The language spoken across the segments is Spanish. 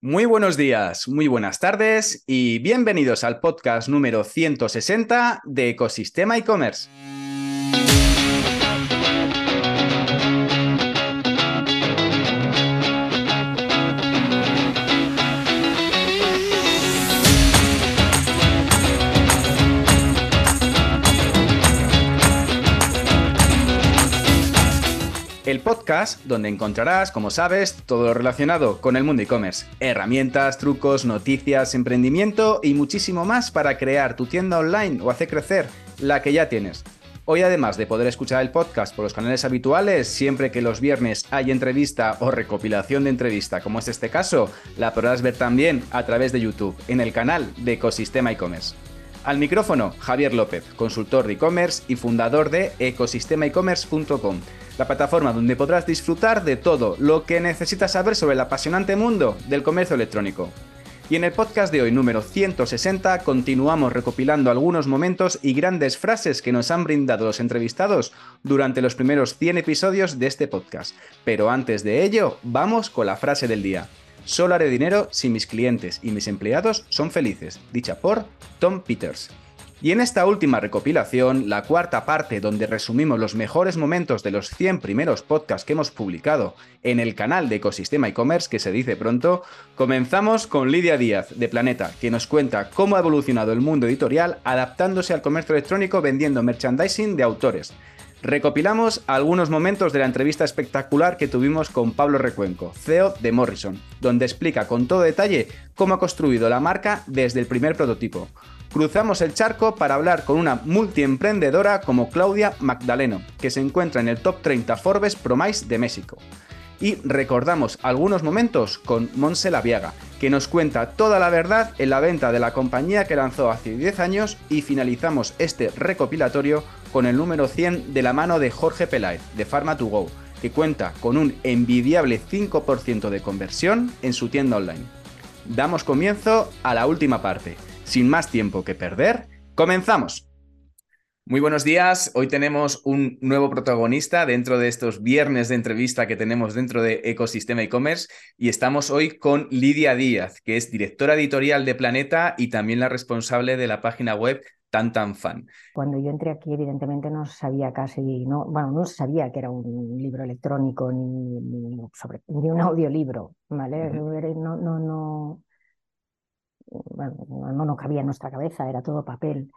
Muy buenos días, muy buenas tardes y bienvenidos al podcast número 160 de Ecosistema e-commerce. Donde encontrarás, como sabes, todo lo relacionado con el mundo e-commerce. Herramientas, trucos, noticias, emprendimiento y muchísimo más para crear tu tienda online o hacer crecer la que ya tienes. Hoy además de poder escuchar el podcast por los canales habituales, siempre que los viernes hay entrevista o recopilación de entrevista, como es este caso, la podrás ver también a través de YouTube, en el canal de Ecosistema e-commerce. Al micrófono, Javier López, consultor de e-commerce y fundador de ecosistemaecommerce.com la plataforma donde podrás disfrutar de todo lo que necesitas saber sobre el apasionante mundo del comercio electrónico. Y en el podcast de hoy número 160 continuamos recopilando algunos momentos y grandes frases que nos han brindado los entrevistados durante los primeros 100 episodios de este podcast. Pero antes de ello, vamos con la frase del día. Solo haré dinero si mis clientes y mis empleados son felices, dicha por Tom Peters. Y en esta última recopilación, la cuarta parte donde resumimos los mejores momentos de los 100 primeros podcasts que hemos publicado en el canal de Ecosistema e-commerce, que se dice pronto, comenzamos con Lidia Díaz de Planeta, que nos cuenta cómo ha evolucionado el mundo editorial adaptándose al comercio electrónico vendiendo merchandising de autores. Recopilamos algunos momentos de la entrevista espectacular que tuvimos con Pablo Recuenco, CEO de Morrison, donde explica con todo detalle cómo ha construido la marca desde el primer prototipo cruzamos el charco para hablar con una multiemprendedora como Claudia Magdaleno, que se encuentra en el top 30 Forbes Promise de México. Y recordamos algunos momentos con Monse Laviaga, que nos cuenta toda la verdad en la venta de la compañía que lanzó hace 10 años y finalizamos este recopilatorio con el número 100 de la mano de Jorge Peláez, de Pharma2Go, que cuenta con un envidiable 5% de conversión en su tienda online. Damos comienzo a la última parte, sin más tiempo que perder, comenzamos. Muy buenos días. Hoy tenemos un nuevo protagonista dentro de estos viernes de entrevista que tenemos dentro de Ecosistema e-commerce y estamos hoy con Lidia Díaz, que es directora editorial de Planeta y también la responsable de la página web Tan Tan Fan. Cuando yo entré aquí, evidentemente no sabía casi, no, bueno, no sabía que era un libro electrónico ni, sobre, ni un audiolibro, ¿vale? No, no, no, bueno, no nos cabía en nuestra cabeza, era todo papel.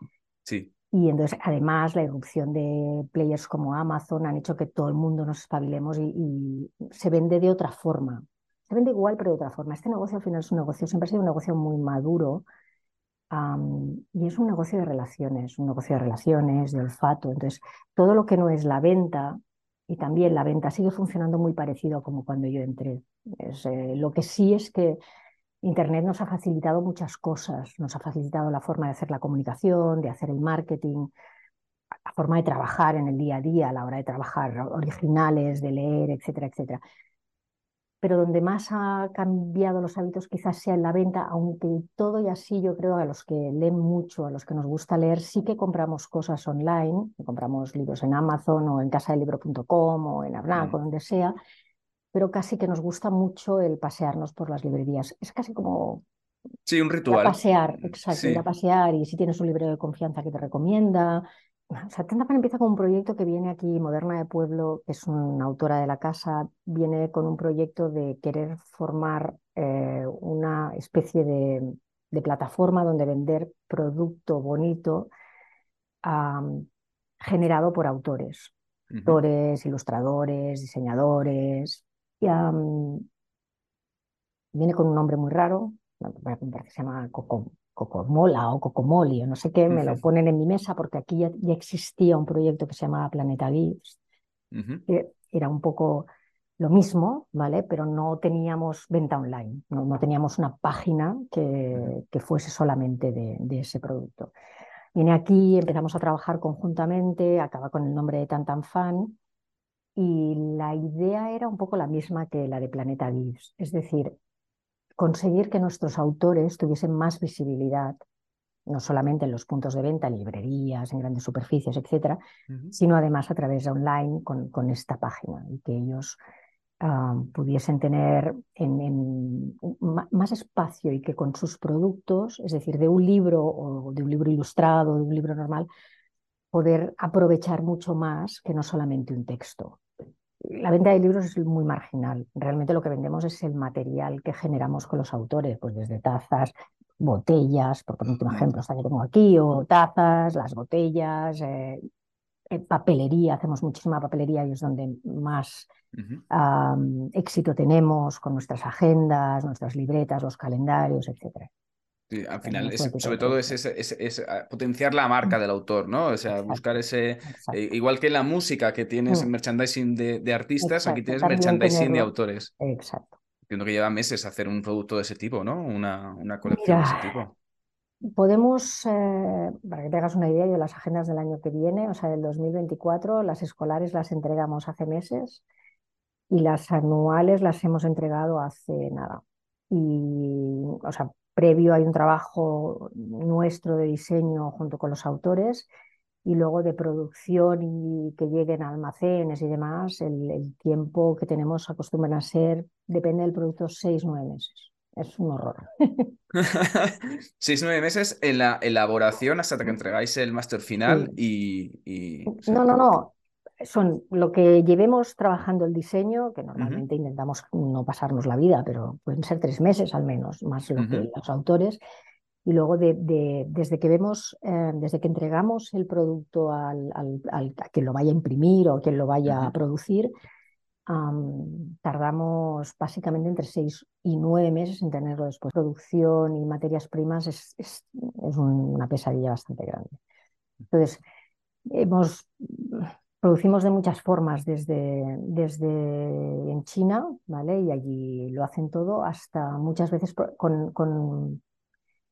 Sí. Y entonces, además, la irrupción de players como Amazon han hecho que todo el mundo nos espabilemos y, se vende de otra forma. Se vende igual, pero de otra forma. Este negocio al final es un negocio, siempre ha sido un negocio muy maduro y es un negocio de relaciones, un negocio de relaciones, de olfato. Entonces, todo lo que no es la venta, y también la venta sigue funcionando muy parecido como cuando yo entré. Es, eh, lo que sí es que Internet nos ha facilitado muchas cosas, nos ha facilitado la forma de hacer la comunicación, de hacer el marketing, la forma de trabajar en el día a día, a la hora de trabajar originales, de leer, etcétera, etcétera. Pero donde más ha cambiado los hábitos quizás sea en la venta, aunque todo y así yo creo a los que leen mucho, a los que nos gusta leer, sí que compramos cosas online, compramos libros en Amazon o en casadelibro.com o en Abnac o donde sea, pero casi que nos gusta mucho el pasearnos por las librerías. Es casi como... Sí, un ritual. pasear, exacto, ir a pasear y si tienes un libro de confianza que te recomienda. O sea, empieza con un proyecto que viene aquí, Moderna de Pueblo, que es una autora de la casa, viene con un proyecto de querer formar eh, una especie de, plataforma donde vender producto bonito generado por autores, autores, ilustradores, diseñadores, viene con un nombre muy raro, se llama Cocomola o Cocomoli o no sé qué, me lo ponen en mi mesa porque aquí ya, existía un proyecto que se llamaba Planeta Gives. Era un poco lo mismo, ¿vale? Pero no teníamos venta online, no, teníamos una página que, que fuese solamente de, de, ese producto. Viene aquí, empezamos a trabajar conjuntamente, acaba con el nombre de Tantan Fan y la idea era un poco la misma que la de Planeta Gives, es decir, conseguir que nuestros autores tuviesen más visibilidad, no solamente en los puntos de venta, en librerías, en grandes superficies, etcétera, sino además a través de online con, con, esta página y que ellos pudiesen tener en, más espacio y que con sus productos, es decir, de un libro o de un libro ilustrado, de un libro normal, poder aprovechar mucho más que no solamente un texto. La venta de libros es muy marginal. Realmente lo que vendemos es el material que generamos con los autores, pues desde tazas, botellas, por poner un ejemplo, que tengo aquí, o tazas, las botellas, eh, eh, papelería, hacemos muchísima papelería y es donde más éxito tenemos con nuestras agendas, nuestras libretas, los calendarios, etc. al final, sobre todo es, ah, potenciar la marca del autor, ¿no? O sea, buscar ese. Eh, igual que la música que tienes mm. merchandising de, artistas, aquí tienes merchandising de autores. Exacto. Entiendo que lleva meses hacer un producto de ese tipo, ¿no? Una, una colección de ese tipo. Podemos, eh, para que te hagas una idea, yo las agendas del año que viene, o sea, del 2024, las escolares las entregamos hace meses y las anuales las hemos entregado hace nada. Y, o sea, previo hay un trabajo nuestro de diseño junto con los autores y luego de producción y que lleguen a almacenes y demás, el, el tiempo que tenemos acostumbran a ser, depende del producto, seis, nueve meses es un horror. Seis, nueve meses en la elaboración hasta que entregáis el máster final y, No, no, no. Son lo que llevemos trabajando el diseño, que normalmente intentamos no pasarnos la vida, pero pueden ser tres meses al menos, más lo que los autores. Y luego de, desde que vemos, eh, desde que entregamos el producto al, a quien lo vaya a imprimir o quien lo vaya a producir, tardamos básicamente entre seis y nueve meses en tenerlo después. Producción y materias primas es, es, una pesadilla bastante grande. Entonces, hemos, producimos de muchas formas, desde, desde en China, ¿vale? Y allí lo hacen todo, hasta muchas veces con, con,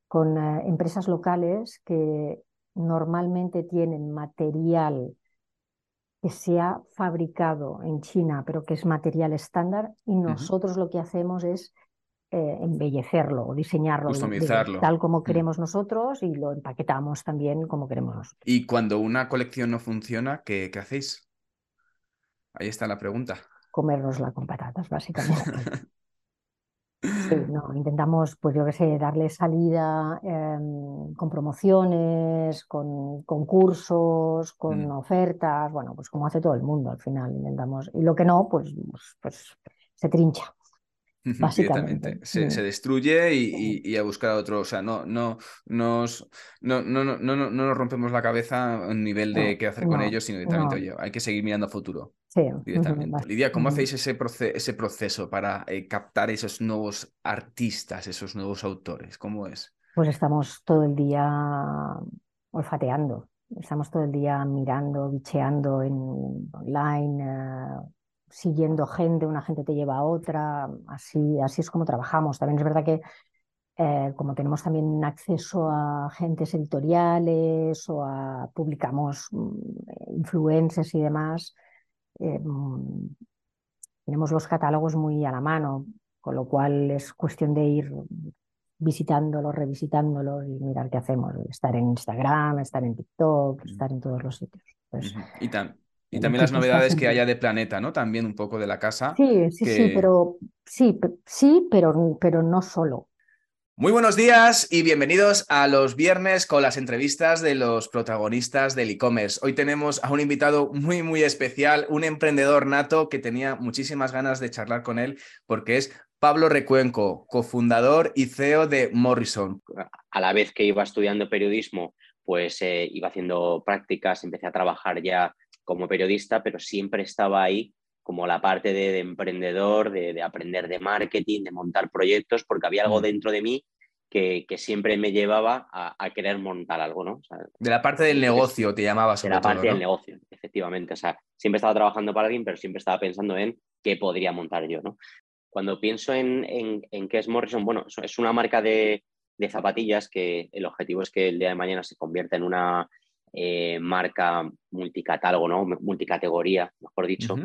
con eh, empresas locales que normalmente tienen material que se ha fabricado en China, pero que es material estándar, y nosotros lo que hacemos es eh, embellecerlo o diseñarlo tal como mm. queremos nosotros y lo empaquetamos también como queremos nosotros. Y cuando una colección no funciona, ¿qué, qué hacéis? Ahí está la pregunta. Comérnosla con patatas, básicamente. Sí, no, intentamos, pues yo qué sé, darle salida em, con promociones, con concursos, con mm. ofertas, bueno, pues como hace todo el mundo al final, intentamos. Y lo que no, pues, pues, pues se trincha. Básicamente. Se, destruye y, a buscar otro. O sea, no, no, nos, no, no, no, no, nos rompemos la cabeza a nivel de qué hacer con ellos, sino directamente, oye, hay que seguir mirando a futuro. Sí. Directamente. Lidia, ¿cómo hacéis ese, ese proceso para eh, captar esos nuevos artistas, esos nuevos autores? ¿Cómo es? Pues estamos todo el día olfateando. Estamos todo el día mirando, bicheando en online, eh, siguiendo gente, una gente te lleva a otra, así, así es como trabajamos. También es verdad que eh, como tenemos también acceso a agentes editoriales o a publicamos mm, influencers y demás, eh, mm, tenemos los catálogos muy a la mano, con lo cual es cuestión de ir visitándolos, revisitándolos y mirar qué hacemos. Estar en Instagram, estar en TikTok, estar en todos los sitios. Pues, y, y también las novedades que haya de Planeta, ¿no? También un poco de la casa. Sí, sí, sí, pero sí, sí, pero, pero no solo. Muy buenos días y bienvenidos a los viernes con las entrevistas de los protagonistas del e-commerce. Hoy tenemos a un invitado muy, muy especial, un emprendedor nato que tenía muchísimas ganas de charlar con él porque es Pablo Recuenco, cofundador y CEO de Morrison. A la vez que iba estudiando periodismo, pues eh, iba haciendo prácticas, empecé a trabajar ya como periodista, pero siempre estaba ahí como la parte de, emprendedor, de, aprender de marketing, de montar proyectos, porque había algo mm. dentro de mí que, siempre me llevaba a, querer montar algo, ¿no? de la parte del negocio te llamabas. De la parte del negocio, efectivamente. O sea, siempre estaba trabajando para alguien, pero siempre estaba pensando en qué podría montar yo, ¿no? Cuando pienso en, en, qué es Morrison, bueno, es una marca de, de zapatillas que el objetivo es que el día de mañana se convierta en una eh, marca multicatálogo, ¿no? multicategoría, mejor dicho.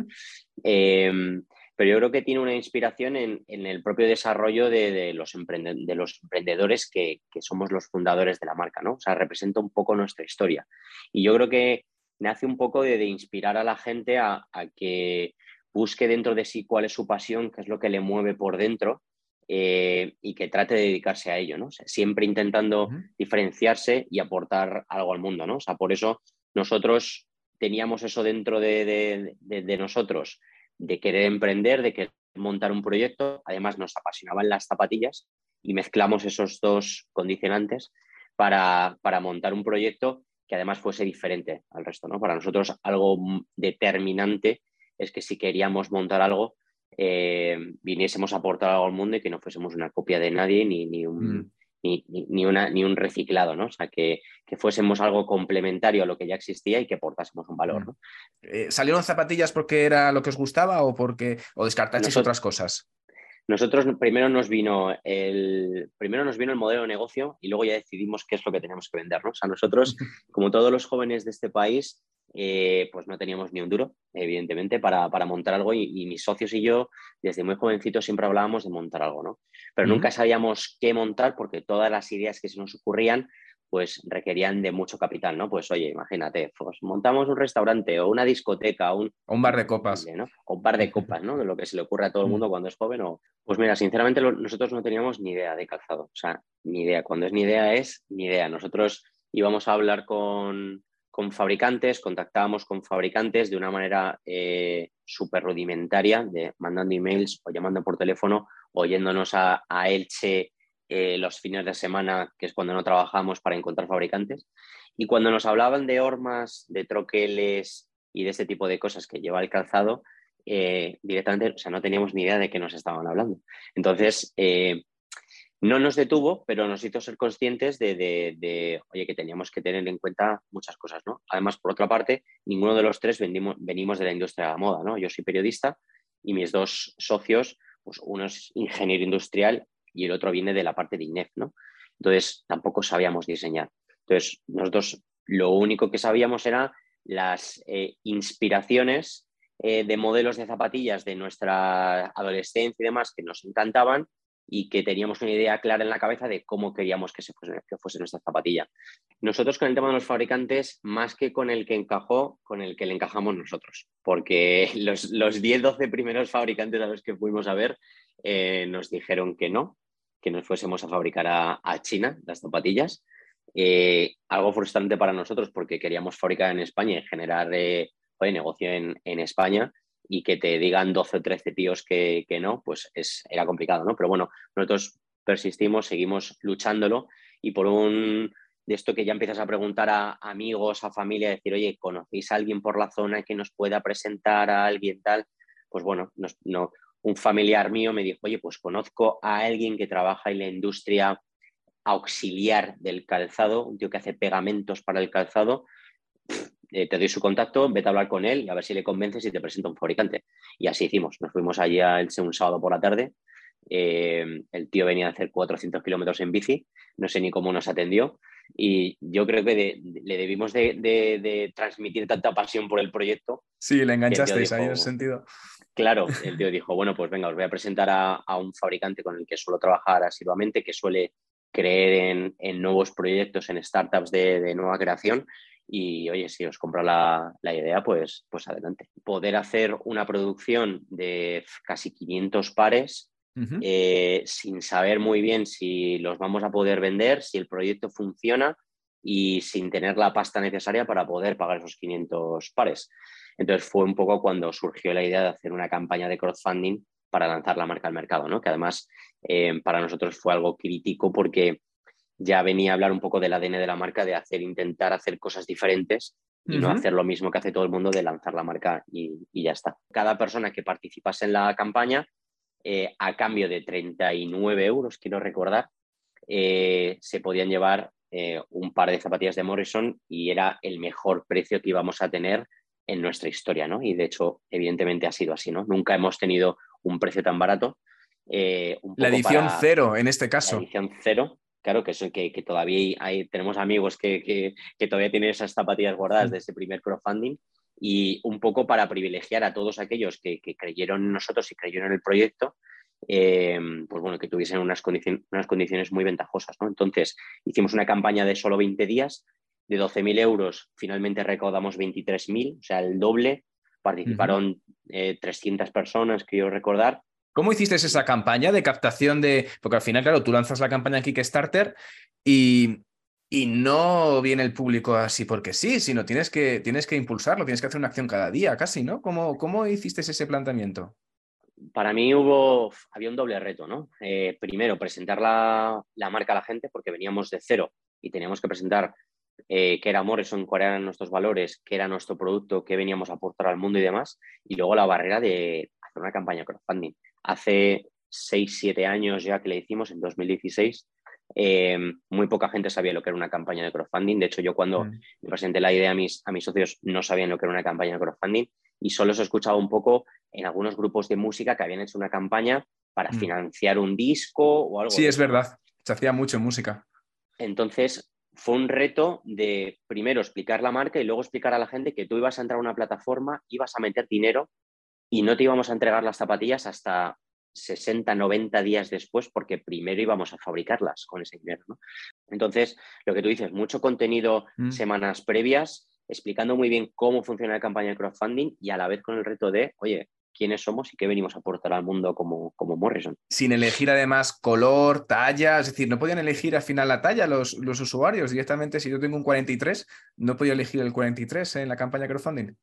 Em, pero yo creo que tiene una inspiración en, el propio desarrollo de, los, de los, emprendedores que, somos los fundadores de la marca, ¿no? O sea, representa un poco nuestra historia. Y yo creo que nace un poco de, inspirar a la gente a, que busque dentro de sí cuál es su pasión, qué es lo que le mueve por dentro eh, y que trate de dedicarse a ello, ¿no? siempre intentando diferenciarse y aportar algo al mundo, ¿no? O sea, por eso nosotros teníamos eso dentro de, nosotros, de querer emprender, de querer montar un proyecto, además nos apasionaban las zapatillas y mezclamos esos dos condicionantes para, para montar un proyecto que además fuese diferente al resto, ¿no? Para nosotros algo determinante es que si queríamos montar algo, eh, viniésemos a aportar algo al mundo y que no fuésemos una copia de nadie ni, ni un, mm. ni, una, ni, un reciclado, ¿no? O sea, que, fuésemos algo complementario a lo que ya existía y que aportásemos un valor, mm. ¿no? Eh, ¿Salieron zapatillas porque era lo que os gustaba o porque o descartasteis otras cosas? Nosotros primero nos vino el primero nos vino el modelo de negocio y luego ya decidimos qué es lo que teníamos que vender. ¿no? O sea, nosotros, como todos los jóvenes de este país, eh, pues no teníamos ni un duro, evidentemente, para, montar algo y, mis socios y yo, desde muy jovencitos, siempre hablábamos de montar algo, ¿no? Pero nunca sabíamos qué montar porque todas las ideas que se nos ocurrían pues requerían de mucho capital, ¿no? Pues oye, imagínate, pues montamos un restaurante o una discoteca o un, bar de copas. O un bar de copas, ¿no? De lo que se le ocurre a todo el mm. mundo cuando es joven. O... Pues mira, sinceramente nosotros no teníamos ni idea de calzado, o sea, ni idea. Cuando es ni idea es ni idea. Nosotros íbamos a hablar con, fabricantes, contactábamos con fabricantes de una manera eh, súper rudimentaria, de mandando emails o llamando por teléfono, oyéndonos a, a Elche eh, los fines de semana, que es cuando no trabajamos para encontrar fabricantes. Y cuando nos hablaban de hormas, de troqueles y de ese tipo de cosas que lleva el calzado, eh, directamente, o sea, no teníamos ni idea de qué nos estaban hablando. Entonces, eh, no nos detuvo, pero nos hizo ser conscientes de, oye, que teníamos que tener en cuenta muchas cosas, ¿no? Además, por otra parte, ninguno de los tres venimos de la industria de la moda, ¿no? Yo soy periodista y mis dos socios, pues uno es ingeniero industrial y el otro viene de la parte de INEF, ¿no? Entonces tampoco sabíamos diseñar. Entonces nosotros lo único que sabíamos era las eh, inspiraciones eh, de modelos de zapatillas de nuestra adolescencia y demás que nos encantaban y que teníamos una idea clara en la cabeza de cómo queríamos que, se fuese, que nuestra zapatilla. Nosotros con el tema de los fabricantes, más que con el que encajó, con el que le encajamos nosotros, porque los, los 10, 12 primeros fabricantes a los que fuimos a ver eh, nos dijeron que no, que nos fuésemos a fabricar a, China las zapatillas. Eh, algo frustrante para nosotros porque queríamos fabricar en España y generar eh, negocio en, España y que te digan 12 o 13 tíos que, no, pues es, era complicado, ¿no? Pero bueno, nosotros persistimos, seguimos luchándolo y por un de esto que ya empiezas a preguntar a amigos, a familia, decir, oye, ¿conocéis a alguien por la zona que nos pueda presentar a alguien tal? Pues bueno, no, un familiar mío me dijo, oye, pues conozco a alguien que trabaja en la industria auxiliar del calzado, un tío que hace pegamentos para el calzado, eh, te doy su contacto, vete a hablar con él y a ver si le convences y te presenta un fabricante. Y así hicimos, nos fuimos allí un sábado por la tarde, eh, el tío venía a hacer 400 kilómetros en bici, no sé ni cómo nos atendió y yo creo que le debimos de, transmitir tanta pasión por el proyecto. Sí, le enganchasteis ahí en ese sentido. Claro, el tío dijo, bueno, pues venga, os voy a presentar a, un fabricante con el que suelo trabajar asiduamente, que suele creer en, nuevos proyectos, en startups de, nueva creación. Y oye, si os compra la, idea, pues, pues adelante. Poder hacer una producción de casi 500 pares eh, sin saber muy bien si los vamos a poder vender, si el proyecto funciona y sin tener la pasta necesaria para poder pagar esos 500 pares. Entonces fue un poco cuando surgió la idea de hacer una campaña de crowdfunding para lanzar la marca al mercado, ¿no? que además eh, para nosotros fue algo crítico porque ya venía a hablar un poco del ADN de la marca, de hacer, intentar hacer cosas diferentes y no hacer lo mismo que hace todo el mundo de lanzar la marca y, ya está. Cada persona que participase en la campaña, eh, a cambio de 39 euros, quiero recordar, eh, se podían llevar un par de zapatillas de Morrison y era el mejor precio que íbamos a tener en nuestra historia, ¿no? Y de hecho, evidentemente ha sido así, ¿no? Nunca hemos tenido un precio tan barato. Eh, la edición cero, en este caso. La edición cero, claro, que, eso, que, que todavía hay, tenemos amigos que, que, todavía tienen esas zapatillas guardadas mm. de ese primer crowdfunding y un poco para privilegiar a todos aquellos que, creyeron en nosotros y creyeron en el proyecto, eh, pues bueno, que tuviesen unas, condiciones, unas condiciones muy ventajosas, ¿no? Entonces, hicimos una campaña de solo 20 días de 12.000 euros finalmente recaudamos 23.000, o sea, el doble, Participaron 300 eh, personas, quiero recordar. ¿Cómo hiciste esa campaña de captación de...? Porque al final, claro, tú lanzas la campaña Kickstarter y, y no viene el público así porque sí, sino tienes que, tienes que impulsarlo, tienes que hacer una acción cada día casi, ¿no? ¿Cómo, cómo hiciste ese planteamiento? Para mí hubo, había un doble reto, ¿no? Eh, primero, presentar la, la, marca a la gente porque veníamos de cero y teníamos que presentar eh, qué era Morrison, cuáles eran nuestros valores, qué era nuestro producto, qué veníamos a aportar al mundo y demás. Y luego la barrera de hacer una campaña crowdfunding. Hace 6, 7 años ya que le hicimos, en 2016, eh, muy poca gente sabía lo que era una campaña de crowdfunding. De hecho, yo cuando mm. presenté la idea a mis, a mis socios no sabían lo que era una campaña de crowdfunding y solo se escuchaba un poco en algunos grupos de música que habían hecho una campaña para mm. financiar un disco o algo. Sí, es verdad. Se hacía mucho en música. Entonces, fue un reto de primero explicar la marca y luego explicar a la gente que tú ibas a entrar a una plataforma, ibas a meter dinero y no te íbamos a entregar las zapatillas hasta 60, 90 días después, porque primero íbamos a fabricarlas con ese dinero. Entonces, lo que tú dices, mucho contenido mm. semanas previas, explicando muy bien cómo funciona la campaña de crowdfunding y a la vez con el reto de, oye, quiénes somos y qué venimos a aportar al mundo como, como Morrison. Sin elegir además color, talla, es decir, no podían elegir al final la talla los, los usuarios directamente. Si yo tengo un 43, no podía elegir el 43 en la campaña de crowdfunding.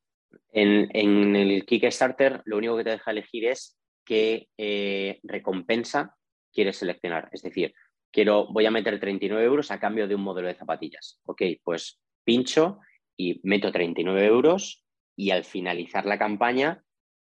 En, el Kickstarter, lo único que te deja elegir es qué eh, recompensa quieres seleccionar. Es decir, quiero, voy a meter 39 euros a cambio de un modelo de zapatillas. Ok, pues pincho y meto 39 euros y al finalizar la campaña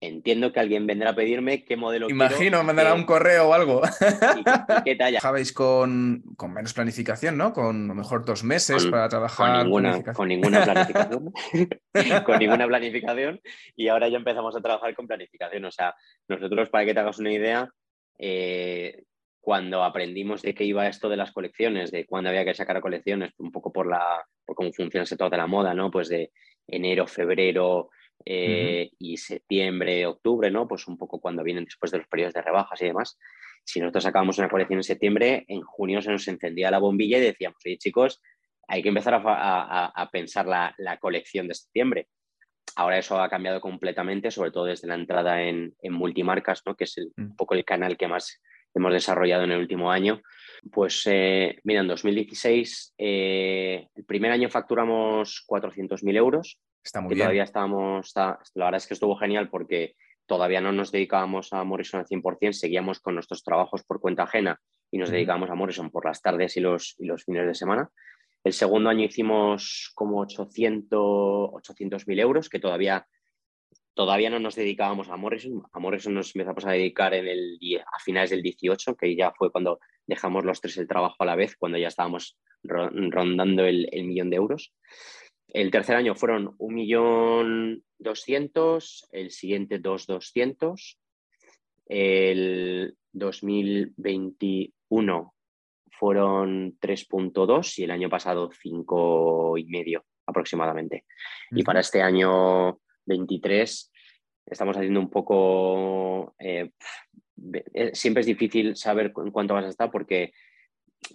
entiendo que alguien vendrá a pedirme qué modelo Imagino, mandará un correo o algo. ¿Y, qué talla? Trabajabais con, con, menos planificación, ¿no? Con a lo mejor dos meses para trabajar. Con ninguna, con ninguna planificación. con ninguna planificación. Y ahora ya empezamos a trabajar con planificación. O sea, nosotros, para que te hagas una idea, eh, cuando aprendimos de qué iba esto de las colecciones, de cuándo había que sacar colecciones, un poco por la por cómo funciona ese todo de la moda, ¿no? Pues de enero, febrero, eh, y septiembre, octubre, ¿no? Pues un poco cuando vienen después de los periodos de rebajas y demás. Si nosotros sacábamos una colección en septiembre, en junio se nos encendía la bombilla y decíamos, oye chicos, hay que empezar a, pensar la, colección de septiembre. Ahora eso ha cambiado completamente, sobre todo desde la entrada en, multimarcas, ¿no? que es mm. un poco el canal que más hemos desarrollado en el último año. Pues eh, mira, en 2016, eh, el primer año facturamos 400.000 euros Está muy que bien. Todavía estábamos, la verdad es que estuvo genial porque todavía no nos dedicábamos a Morrison al 100%, seguíamos con nuestros trabajos por cuenta ajena y nos dedicábamos a Morrison por las tardes y los, y los fines de semana. El segundo año hicimos como 800 mil euros, que todavía, todavía no nos dedicábamos a Morrison. A Morrison nos empezamos a dedicar en el, a finales del 18, que ya fue cuando dejamos los tres el trabajo a la vez, cuando ya estábamos rondando el, el millón de euros. El tercer año fueron 1.200.000, el siguiente 2.200.000, el 2021 fueron 3.2 y el año pasado 5.5 aproximadamente. Y para este año 23 estamos haciendo un poco... Eh, eh, siempre es difícil saber en cuánto vas a estar porque,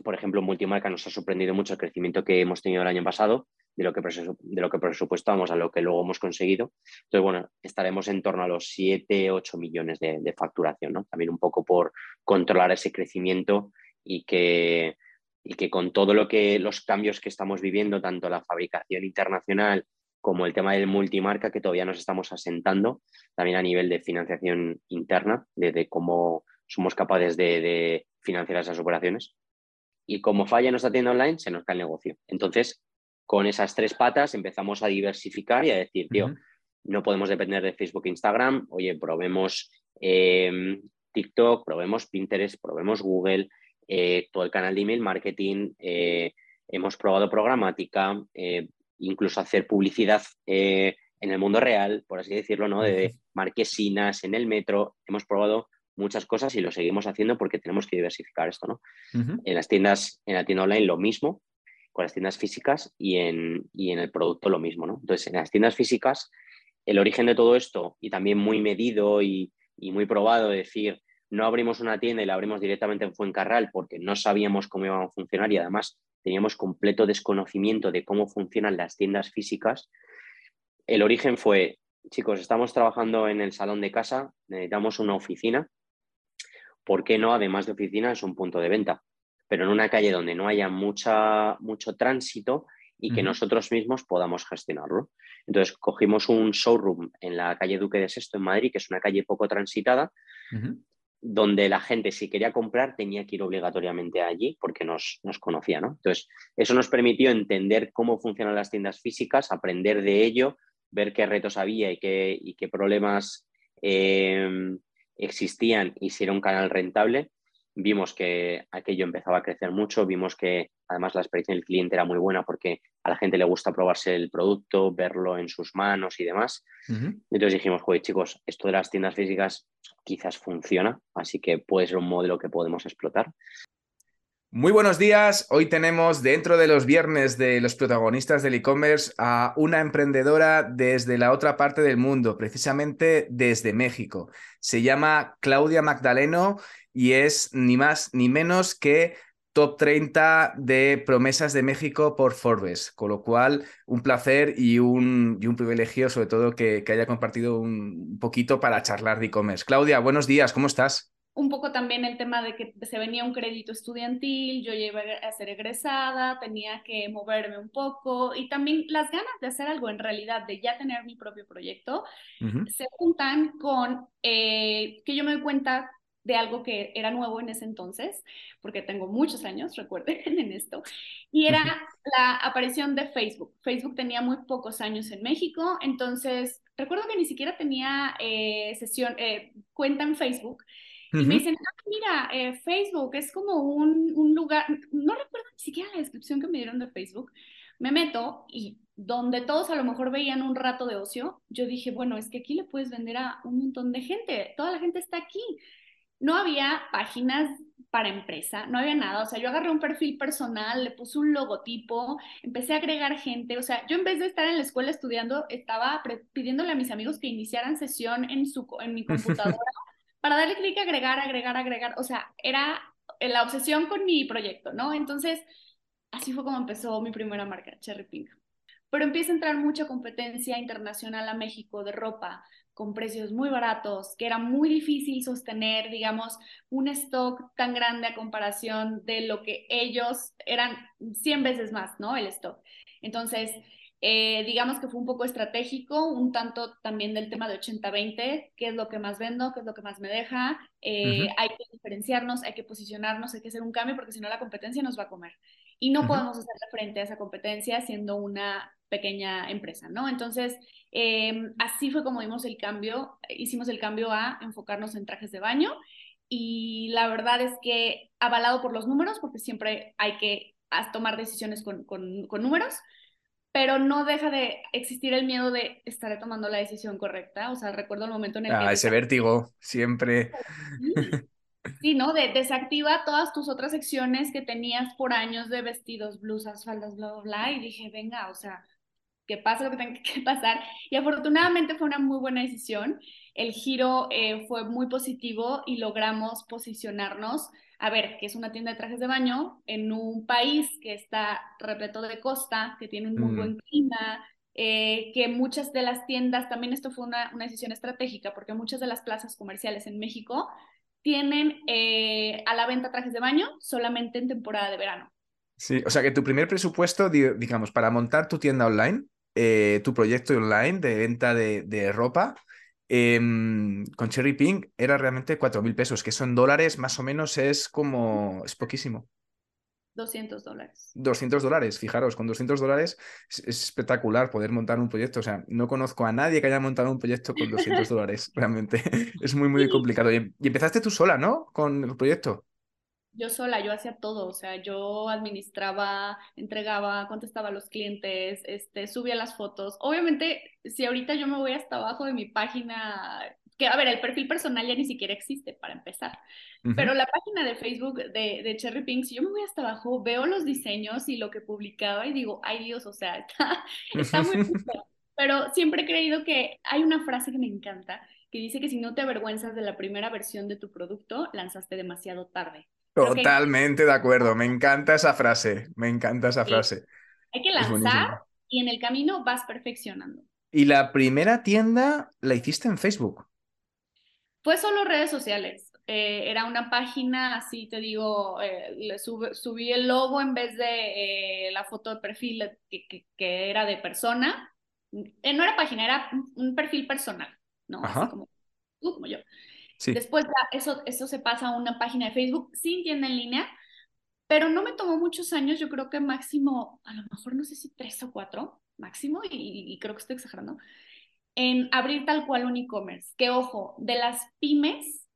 por ejemplo, Multimarca nos ha sorprendido mucho el crecimiento que hemos tenido el año pasado de lo que, de lo que presupuestamos a lo que luego hemos conseguido. Entonces, bueno, estaremos en torno a los 7, 8 millones de, facturación, ¿no? También un poco por controlar ese crecimiento y que, y que con todo lo que los cambios que estamos viviendo, tanto la fabricación internacional como el tema del multimarca, que todavía nos estamos asentando, también a nivel de financiación interna, de, cómo somos capaces de, de financiar esas operaciones. Y como falla nuestra tienda online, se nos cae el negocio. Entonces, con esas tres patas empezamos a diversificar y a decir, tío, no podemos depender de Facebook e Instagram, oye, probemos em, TikTok, probemos Pinterest, probemos Google, eh, todo el canal de email marketing, eh, hemos probado programática, eh, incluso hacer publicidad en el mundo real, por así decirlo, ¿no? De marquesinas en el metro, hemos probado muchas cosas y lo seguimos haciendo porque tenemos que diversificar esto, ¿no? En las tiendas, en la tienda online lo mismo, con las tiendas físicas y en, en el producto lo mismo. ¿no? Entonces, en las tiendas físicas, el origen de todo esto y también muy medido y, muy probado, decir, no abrimos una tienda y la abrimos directamente en Fuencarral porque no sabíamos cómo iban a funcionar y además teníamos completo desconocimiento de cómo funcionan las tiendas físicas. El origen fue chicos, estamos trabajando en el salón de casa, necesitamos una oficina. ¿Por qué no, además de oficina, es un punto de venta? Pero en una calle donde no haya mucha, mucho tránsito y que nosotros mismos podamos gestionarlo. Entonces, cogimos un showroom en la calle Duque de Sesto en Madrid, que es una calle poco transitada, donde la gente, si quería comprar, tenía que ir obligatoriamente allí porque nos, nos conocía. ¿no? Entonces, eso nos permitió entender cómo funcionan las tiendas físicas, aprender de ello, ver qué retos había y qué, y qué problemas eh, existían y si era un canal rentable. Vimos que aquello empezaba a crecer mucho, vimos que además la experiencia del cliente era muy buena porque a la gente le gusta probarse el producto, verlo en sus manos y demás. Entonces dijimos, joder, chicos, esto de las tiendas físicas quizás funciona, así que puede ser un modelo que podemos explotar. Muy buenos días. Hoy tenemos dentro de los viernes de los protagonistas del e-commerce a una emprendedora desde la otra parte del mundo, precisamente desde México. Se llama Claudia Magdaleno y es ni más ni menos que top 30 de promesas de México por Forbes, con lo cual un placer y un, y un privilegio, sobre todo que, que haya compartido un poquito para charlar de e-commerce. Claudia, buenos días, ¿cómo estás? Un poco también el tema de que se venía un crédito estudiantil, yo iba a ser egresada, tenía que moverme un poco y también las ganas de hacer algo en realidad, de ya tener mi propio proyecto, se juntan con eh, que yo me doy cuenta de algo que era nuevo en ese entonces, porque tengo muchos años, recuerden, en esto, y era la aparición de Facebook. Facebook tenía muy pocos años en México, entonces recuerdo que ni siquiera tenía eh, sesión, eh, cuenta en Facebook. Y me dicen, ah, mira, eh, Facebook es como un, un, lugar, no recuerdo ni siquiera la descripción que me dieron de Facebook. Me meto y donde todos a lo mejor veían un rato de ocio, yo dije, bueno, es que aquí le puedes vender a un montón de gente, toda la gente está aquí no había páginas para empresa, no había nada, o sea, yo agarré un perfil personal, le puse un logotipo, empecé a agregar gente, o sea, yo en vez de estar en la escuela estudiando, estaba pidiéndole a mis amigos que iniciaran sesión en, su, en mi computadora para darle clic agregar, agregar, agregar, o sea, era la obsesión con mi proyecto, ¿no? Entonces, así fue como empezó mi primera marca, Cherry Pink. Pero empieza a entrar mucha competencia internacional a México de ropa, con precios muy baratos, que era muy difícil sostener, digamos, un stock tan grande a comparación de lo que ellos eran 100 veces más, ¿no? El stock. Entonces, eh, digamos que fue un poco estratégico, un tanto también del tema de 80-20, qué es lo que más vendo, qué es lo que más me deja, eh, hay que diferenciarnos, hay que posicionarnos, hay que hacer un cambio porque si no la competencia nos va a comer. Y no podemos hacer frente a esa competencia siendo una pequeña empresa, ¿no? Entonces, em, así fue como dimos el cambio, hicimos el cambio a enfocarnos en trajes de baño y la verdad es que avalado por los números, porque siempre hay que tomar decisiones con, con, números, pero no deja de existir el miedo de estar tomando la decisión correcta. O sea, recuerdo el momento en el ah, que... Ese vértigo, siempre. Sí, ¿no? De, desactiva todas tus otras secciones que tenías por años de vestidos, blusas, faldas, bla, bla, bla. Y dije, venga, o sea, que pase lo que tenga que pasar. Y afortunadamente fue una muy buena decisión. El giro eh, fue muy positivo y logramos posicionarnos. A ver, que es una tienda de trajes de baño en un país que está repleto de costa, que tiene un muy buen clima, eh, que muchas de las tiendas, también esto fue una, una, decisión estratégica, porque muchas de las plazas comerciales en México tienen eh, a la venta trajes de baño solamente en temporada de verano. Sí, o sea que tu primer presupuesto, digamos, para montar tu tienda online, eh, tu proyecto online de venta de, ropa, em, con Cherry Pink era realmente 4 mil pesos, que son dólares más o menos es como, es poquísimo. 200 dólares. 200 dólares, fijaros, con 200 dólares es, espectacular poder montar un proyecto. O sea, no conozco a nadie que haya montado un proyecto con 200 dólares, realmente. Es muy, muy complicado. Y, y empezaste tú sola, ¿no? Con el proyecto yo sola, yo hacía todo, o sea, yo administraba, entregaba, contestaba a los clientes, este, subía las fotos. Obviamente, si ahorita yo me voy hasta abajo de mi página, que a ver, el perfil personal ya ni siquiera existe para empezar, pero la página de Facebook de, de, Cherry Pink, si yo me voy hasta abajo, veo los diseños y lo que publicaba y digo, ay Dios, o sea, está, está muy... pero siempre he creído que hay una frase que me encanta, que dice que si no te avergüenzas de la primera versión de tu producto, lanzaste demasiado tarde. Totalmente de acuerdo, me encanta esa frase, me encanta esa frase. Hay que lanzar y en el camino vas perfeccionando. Y la primera tienda la hiciste en Facebook. Fue solo redes sociales. Eh, era una página, así te digo, eh, le subí el logo en vez de eh, la foto de perfil que, que, era de persona. no era página, era un, perfil personal, ¿no? Así como tú, como yo. Después eso, eso se pasa a una página de Facebook sin tienda en línea, pero no me tomó muchos años, yo creo que máximo, a lo mejor no sé si tres o cuatro, máximo, y, creo que estoy exagerando, en abrir tal cual un e-commerce. Que ojo, de las pymes,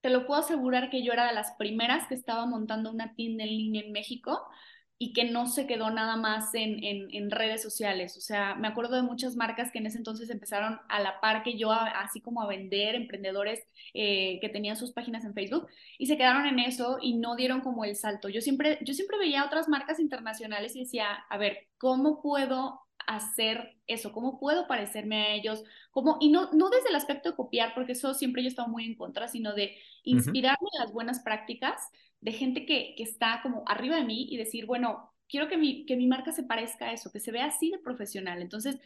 te lo puedo asegurar que yo era de las primeras que estaba montando una tienda en línea en México y que no se quedó nada más en, en, redes sociales. O sea, me acuerdo de muchas marcas que en ese entonces empezaron a la par que yo, así como a vender emprendedores eh, que tenían sus páginas en Facebook y se quedaron en eso y no dieron como el salto. Yo siempre, yo siempre veía otras marcas internacionales y decía, a ver, ¿cómo puedo hacer eso? ¿Cómo puedo parecerme a ellos? ¿Cómo? Y no, no desde el aspecto de copiar, porque eso siempre yo he estado muy en contra, sino de inspirarme en las buenas prácticas de gente que, que, está como arriba de mí y decir, bueno, quiero que mi, que mi marca se parezca a eso, que se vea así de profesional. Entonces,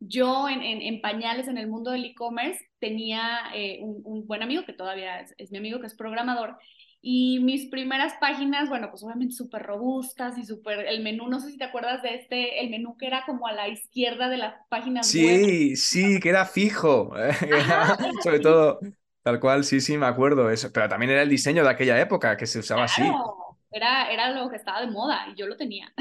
yo en, en, pañales en el mundo del e-commerce tenía eh, un, un, buen amigo que todavía es, es mi amigo, que es programador, y mis primeras páginas, bueno, pues obviamente súper robustas y súper, el menú, no sé si te acuerdas de este, el menú que era como a la izquierda de las páginas. Sí, sí, que era fijo, sobre todo, tal cual, sí, sí, me acuerdo eso, pero también era el diseño de aquella época que se usaba así. Era, era lo que estaba de moda y yo lo tenía.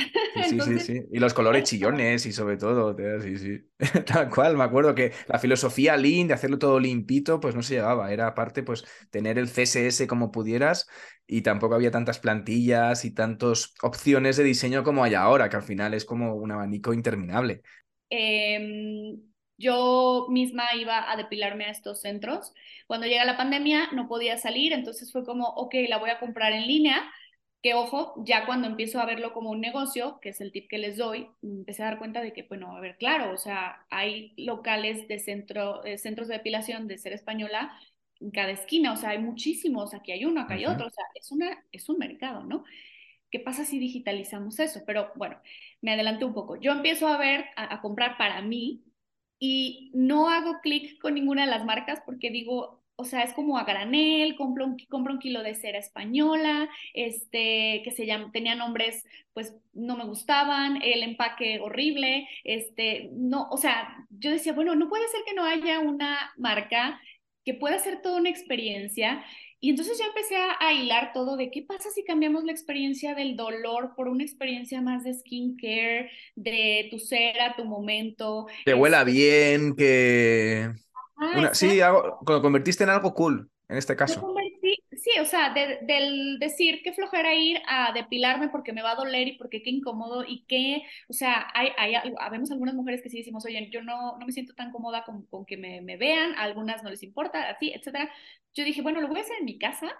Sí, sí, sí, Y los colores chillones y sobre todo, sí, sí. Tal cual, me acuerdo que la filosofía Lean, de hacerlo todo limpito, pues no se llevaba. Era aparte, pues, tener el CSS como pudieras y tampoco había tantas plantillas y tantas opciones de diseño como hay ahora, que al final es como un abanico interminable. Em, yo misma iba a depilarme a estos centros. Cuando llega la pandemia no podía salir, entonces fue como, ok, la voy a comprar en línea que ojo, ya cuando empiezo a verlo como un negocio, que es el tip que les doy, empecé a dar cuenta de que, bueno, a ver, claro, o sea, hay locales de centro, eh, centros de depilación de ser española en cada esquina, o sea, hay muchísimos, aquí hay uno, acá hay otro, o sea, es, una, es un mercado, ¿no? ¿Qué pasa si digitalizamos eso? Pero bueno, me adelanté un poco. Yo empiezo a ver, a comprar para mí y no hago clic con ninguna de las marcas porque digo, o sea, es como a granel, compro un, compro un kilo de cera española, este, que se llama, tenía nombres, pues no me gustaban, el empaque horrible, este, no, o sea, yo decía, bueno, no puede ser que no haya una marca que pueda ser toda una experiencia. Y entonces ya empecé a, hilar todo de qué pasa si cambiamos la experiencia del dolor por una experiencia más de skincare, de tu cera, tu momento. Que huela este bien, que Ah, sí, cuando convertiste en algo cool, en este caso. sí, o sea, del decir qué flojera ir a depilarme porque me va a doler y porque qué incómodo y qué, o sea, hay, hay, habemos algunas mujeres que sí decimos, oye, yo no, no me siento tan cómoda con, con que me, me, vean, a algunas no les importa, así, etcétera. Yo dije, bueno, lo voy a hacer en mi casa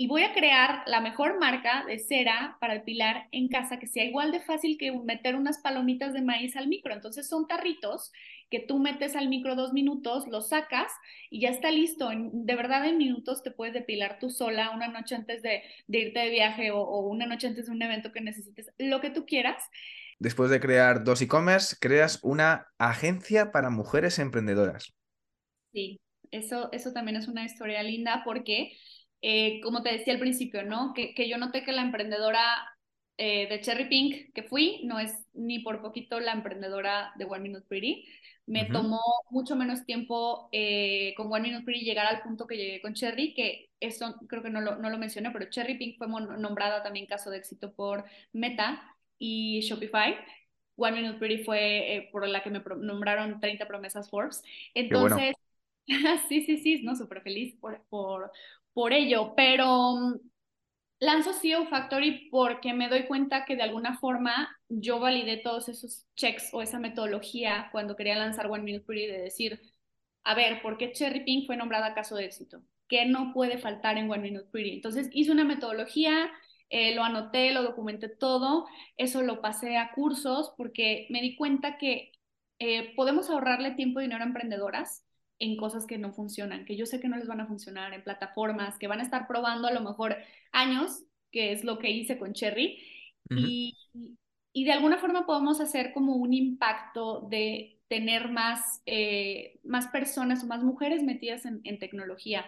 y voy a crear la mejor marca de cera para depilar en casa que sea igual de fácil que meter unas palomitas de maíz al micro. Entonces son tarritos que tú metes al micro dos minutos, lo sacas y ya está listo. De verdad, en minutos te puedes depilar tú sola una noche antes de, irte de viaje o, o, una noche antes de un evento que necesites, lo que tú quieras. Después de crear dos e-commerce, creas una agencia para mujeres emprendedoras. Sí, eso, eso también es una historia linda porque eh, como te decía al principio, ¿no? Que, que yo noté que la emprendedora eh, de Cherry Pink que fui no es ni por poquito la emprendedora de One Minute Pretty. Me tomó mucho menos tiempo eh, con One Minute Pretty llegar al punto que llegué con Cherry, que eso creo que no lo, no lo mencioné, pero Cherry Pink fue nombrada también caso de éxito por Meta y Shopify. One Minute Pretty fue por la que me nombraron 30 promesas Forbes. Entonces, sí, sí, sí, no, súper feliz por, por, por ello, pero mm, lanzo CEO Factory porque me doy cuenta que de alguna forma yo validé todos esos checks o esa metodología cuando quería lanzar One Minute Pretty de decir, a ver, ¿por qué Cherry Pink fue nombrada caso de éxito? ¿Qué no puede faltar en One Minute Pretty? Entonces hice una metodología, eh, lo anoté, lo documenté todo, eso lo pasé a cursos porque me di cuenta que eh, podemos ahorrarle tiempo y dinero a emprendedoras en cosas que no funcionan, que yo sé que no les van a funcionar, en plataformas, que van a estar probando a lo mejor años, que es lo que hice con Cherry, y, y, de alguna forma podemos hacer como un impacto de tener más, eh, más personas o más mujeres metidas en, en tecnología.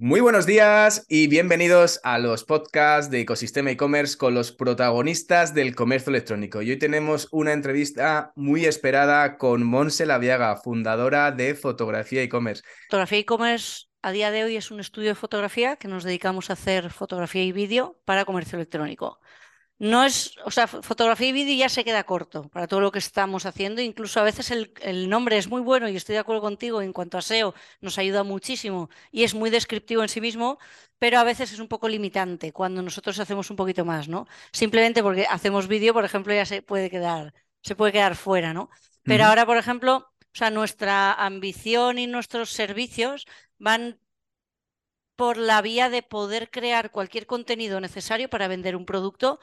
Muy buenos días y bienvenidos a los podcasts de Ecosistema e-commerce con los protagonistas del comercio electrónico. Y hoy tenemos una entrevista muy esperada con Monse Laviaga, fundadora de Fotografía e-commerce. Fotografía e-commerce a día de hoy es un estudio de fotografía que nos dedicamos a hacer fotografía y vídeo para comercio electrónico no es, o sea, fotografía y vídeo ya se queda corto para todo lo que estamos haciendo. Incluso a veces el, nombre es muy bueno y estoy de acuerdo contigo en cuanto a SEO, nos ayuda muchísimo y es muy descriptivo en sí mismo, pero a veces es un poco limitante cuando nosotros hacemos un poquito más, ¿no? Simplemente porque hacemos vídeo, por ejemplo, ya se puede quedar, se puede quedar fuera, ¿no? Pero ahora, por ejemplo, o sea, nuestra ambición y nuestros servicios van por la vía de poder crear cualquier contenido necesario para vender un producto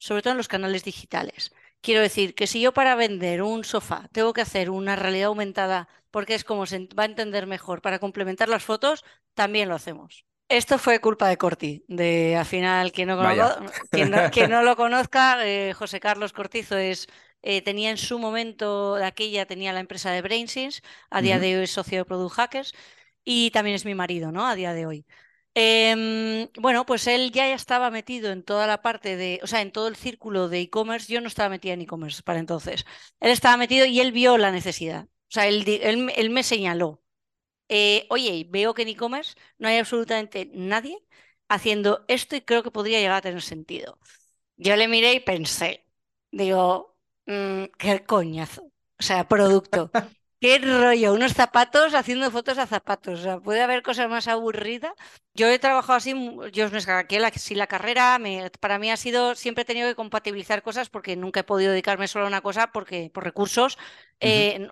sobre todo en los canales digitales. Quiero decir que si yo para vender un sofá tengo que hacer una realidad aumentada porque es como se va a entender mejor para complementar las fotos, también lo hacemos. Esto fue culpa de Corti, de al final, quien no, no, lo conozca, eh, José Carlos Cortizo es, eh, tenía en su momento de aquella, tenía la empresa de Brainsys, a día de hoy es socio de Product Hackers y también es mi marido, ¿no? A día de hoy. Em, bueno, pues él ya estaba metido en toda la parte de, o sea, en todo el círculo de e-commerce. Yo no estaba metida en e-commerce para entonces. Él estaba metido y él vio la necesidad. O sea, él, él, me señaló. Eh, oye, veo que en e-commerce no hay absolutamente nadie haciendo esto y creo que podría llegar a tener sentido. Yo le miré y pensé, digo, mm, qué coñazo. O sea, producto. Qué rollo, unos zapatos haciendo fotos a zapatos. O sea, puede haber cosas más aburridas. Yo he trabajado así, yo me aquí la, si la carrera para mí ha sido, siempre he tenido que compatibilizar cosas porque nunca he podido dedicarme solo a una cosa porque por recursos. Eh,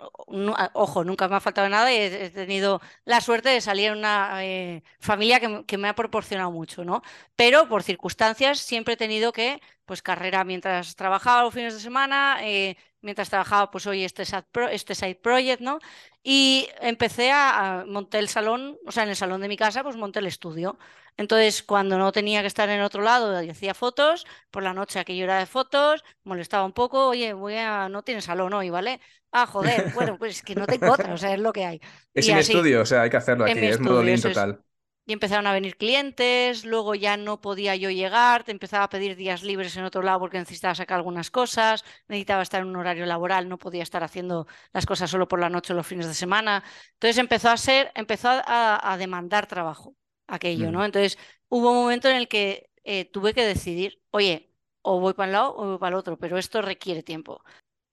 ojo, nunca me ha faltado nada y he, tenido la suerte de salir en una eh, familia que, me ha proporcionado mucho, ¿no? Pero por circunstancias siempre he tenido que, pues carrera mientras trabajaba los fines de semana, eh, mientras trabajaba, pues hoy este, este side project, ¿no? Y empecé a, montar el salón, o sea, en el salón de mi casa, pues monté el estudio. Entonces, cuando no tenía que estar en otro lado y hacía fotos, por la noche aquello era de fotos, molestaba un poco, oye, voy a, no tiene salón hoy, ¿vale? Ah, joder, bueno, pues es que no tengo otra, o sea, es lo que hay. Es en estudio, o sea, hay que hacerlo aquí, es modo total y empezaron a venir clientes, luego ya no podía yo llegar, te empezaba a pedir días libres en otro lado porque necesitaba sacar algunas cosas, necesitaba estar en un horario laboral, no podía estar haciendo las cosas solo por la noche o los fines de semana. Entonces empezó a ser, empezó a, demandar trabajo aquello, ¿no? Mm. Entonces hubo un momento en el que eh, tuve que decidir, oye, o voy para un lado o voy para el otro, pero esto requiere tiempo.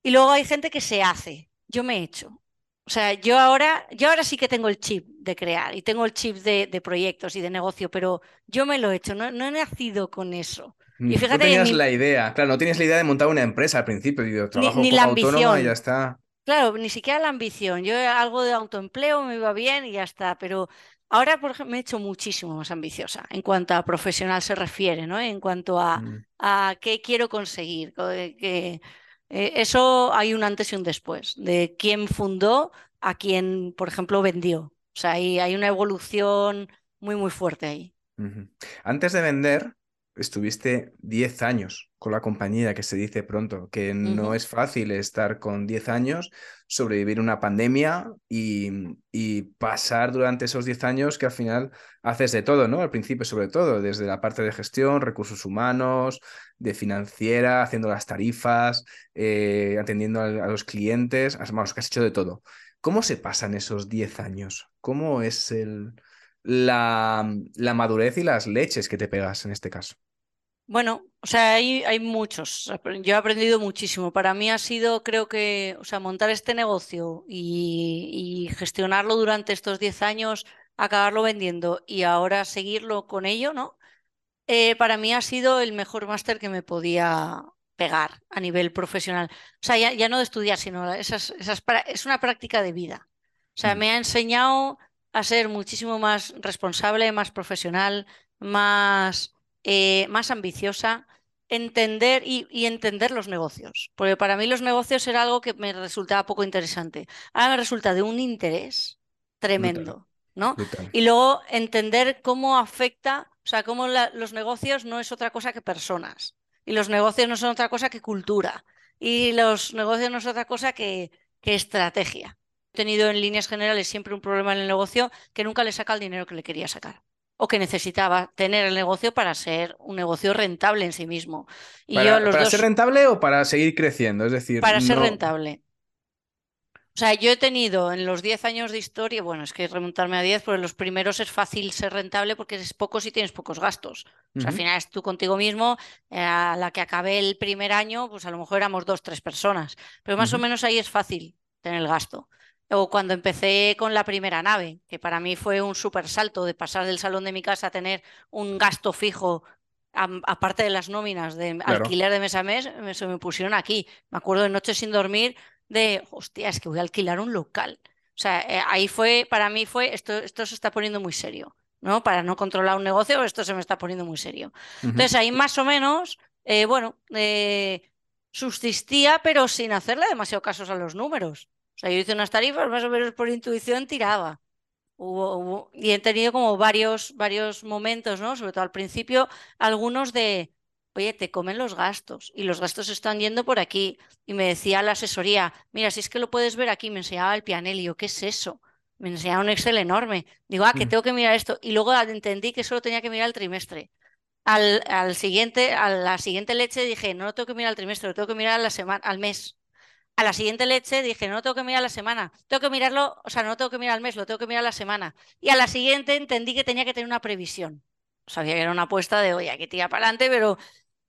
Y luego hay gente que se hace. Yo me he hecho. O sea, yo ahora, yo ahora sí que tengo el chip de crear y tengo el chip de, proyectos y de negocio, pero yo me lo he hecho, no, no he nacido con eso. Mm, y fíjate, no tenías la idea, claro, no tienes la idea de montar una empresa al principio, digo, trabajo ni, como la autónoma y ya está. Claro, ni siquiera la ambición. Yo algo de autoempleo me iba bien y ya está, pero ahora, por ejemplo, me he hecho muchísimo más ambiciosa en cuanto a profesional se refiere, ¿no? En cuanto a, mm. a qué quiero conseguir, que eh, eso hay un antes y un después, de quién fundó a quién, por ejemplo, vendió. O sea, hay, hay una evolución muy, muy fuerte ahí. Antes de vender, estuviste 10 años con la compañía, que se dice pronto, que no es fácil estar con 10 años, sobrevivir una pandemia y, pasar durante esos 10 años que al final haces de todo, ¿no? Al principio sobre todo, desde la parte de gestión, recursos humanos, de financiera, haciendo las tarifas, eh, atendiendo a, los clientes, vamos, que has hecho de todo. ¿Cómo se pasan esos 10 años? ¿Cómo es el, la, la, madurez y las leches que te pegas en este caso? Bueno, o sea, hay, hay muchos. Yo he aprendido muchísimo. Para mí ha sido, creo que, o sea, montar este negocio y, gestionarlo durante estos 10 años, acabarlo vendiendo y ahora seguirlo con ello, ¿no? Eh, para mí ha sido el mejor máster que me podía, pegar a nivel profesional. O sea, ya, no de estudiar, sino esas, esas, es una práctica de vida. O sea, mm. me ha enseñado a ser muchísimo más responsable, más profesional, más, eh, más ambiciosa, entender y, entender los negocios. Porque para mí los negocios era algo que me resultaba poco interesante. Ahora me resulta de un interés tremendo. ¿no? Y luego entender cómo afecta, o sea, cómo los negocios no es otra cosa que personas. Y los negocios no son otra cosa que cultura. Y los negocios no son otra cosa que, que estrategia. He tenido en líneas generales siempre un problema en el negocio que nunca le saca el dinero que le quería sacar o que necesitaba tener el negocio para ser un negocio rentable en sí mismo. Y ¿Para, yo, ¿para ser rentable o para seguir creciendo? Es decir, para ser rentable. O sea, yo he tenido en los 10 años de historia, bueno, es que remontarme a 10, porque los primeros es fácil ser rentable porque es poco si tienes pocos gastos. O sea, al final es tú contigo mismo, eh, a la que acabé el primer año, pues a lo mejor éramos dos, tres personas, pero más o menos ahí es fácil tener el gasto. O cuando empecé con la primera nave, que para mí fue un súper salto de pasar del salón de mi casa a tener un gasto fijo aparte de las nóminas de alquiler de mes a mes, se me pusieron aquí. Me acuerdo de noches sin dormir de, hostia, es que voy a alquilar un local. O sea, eh, ahí fue, para mí fue, esto, esto se está poniendo muy serio, ¿no? Para no controlar un negocio, esto se me está poniendo muy serio. Entonces ahí más o menos, eh, bueno, eh, subsistía, pero sin hacerle demasiado casos a los números. O sea, yo hice unas tarifas, más o menos por intuición tiraba. Hubo, y he tenido como varios, varios momentos, ¿no? Sobre todo al principio, algunos de, oye, te comen los gastos y los gastos están yendo por aquí. Y me decía la asesoría, mira, si es que lo puedes ver aquí, me enseñaba el pianel y yo, ¿qué es eso? Me enseñaba un Excel enorme. Digo, ah, que mm. tengo que mirar esto. Y luego entendí que solo tenía que mirar el trimestre. Al, al, siguiente, a la siguiente leche dije, no lo tengo que mirar al trimestre, lo tengo que mirar a la semana, al mes. A la siguiente leche dije, no tengo que mirar la semana, tengo que mirarlo, o sea, no tengo que mirar al mes, lo tengo que mirar la semana. Y a la siguiente entendí que tenía que tener una previsión. Sabía que era una apuesta de, oye, que tira para adelante, pero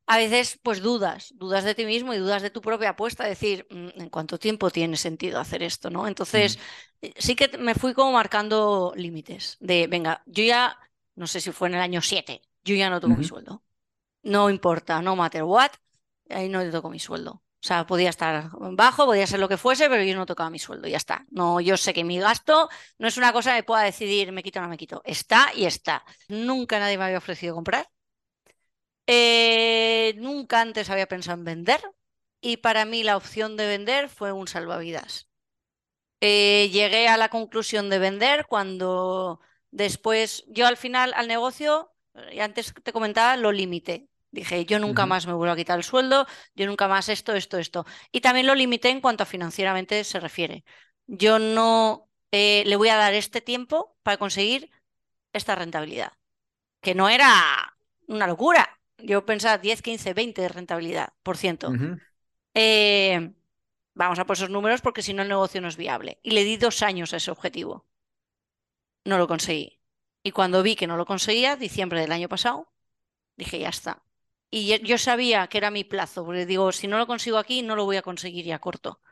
a veces pues dudas, dudas de ti mismo y dudas de tu propia apuesta, decir, mm, ¿en cuánto tiempo tiene sentido hacer esto? ¿no? Entonces, eh, sí que me fui como marcando límites de, venga, yo ya, no sé si fue en el año 7, yo ya no toco mi sueldo. No importa, no matter what, ahí no toco mi sueldo. O sea, podía estar bajo, podía ser lo que fuese, pero yo no tocaba mi sueldo, ya está. No, yo sé que mi gasto no es una cosa que pueda decidir me quito o no me quito. Está y está. Nunca nadie me había ofrecido comprar. Eh, nunca antes había pensado en vender y para mí la opción de vender fue un salvavidas. Eh, llegué a la conclusión de vender cuando después yo al final al negocio, y antes te comentaba, lo limité. Dije, yo nunca más me vuelvo a quitar el sueldo, yo nunca más esto, esto, esto. Y también lo limité en cuanto a financieramente se refiere. Yo no eh, le voy a dar este tiempo para conseguir esta rentabilidad, que no era una locura, yo pensaba 10, 15, 20 de rentabilidad, por ciento. Eh, vamos a por esos números porque si no el negocio no es viable. Y le di dos años a ese objetivo. No lo conseguí. Y cuando vi que no lo conseguía, diciembre del año pasado, dije, ya está. Y yo sabía que era mi plazo, porque digo, si no lo consigo aquí, no lo voy a conseguir ya corto.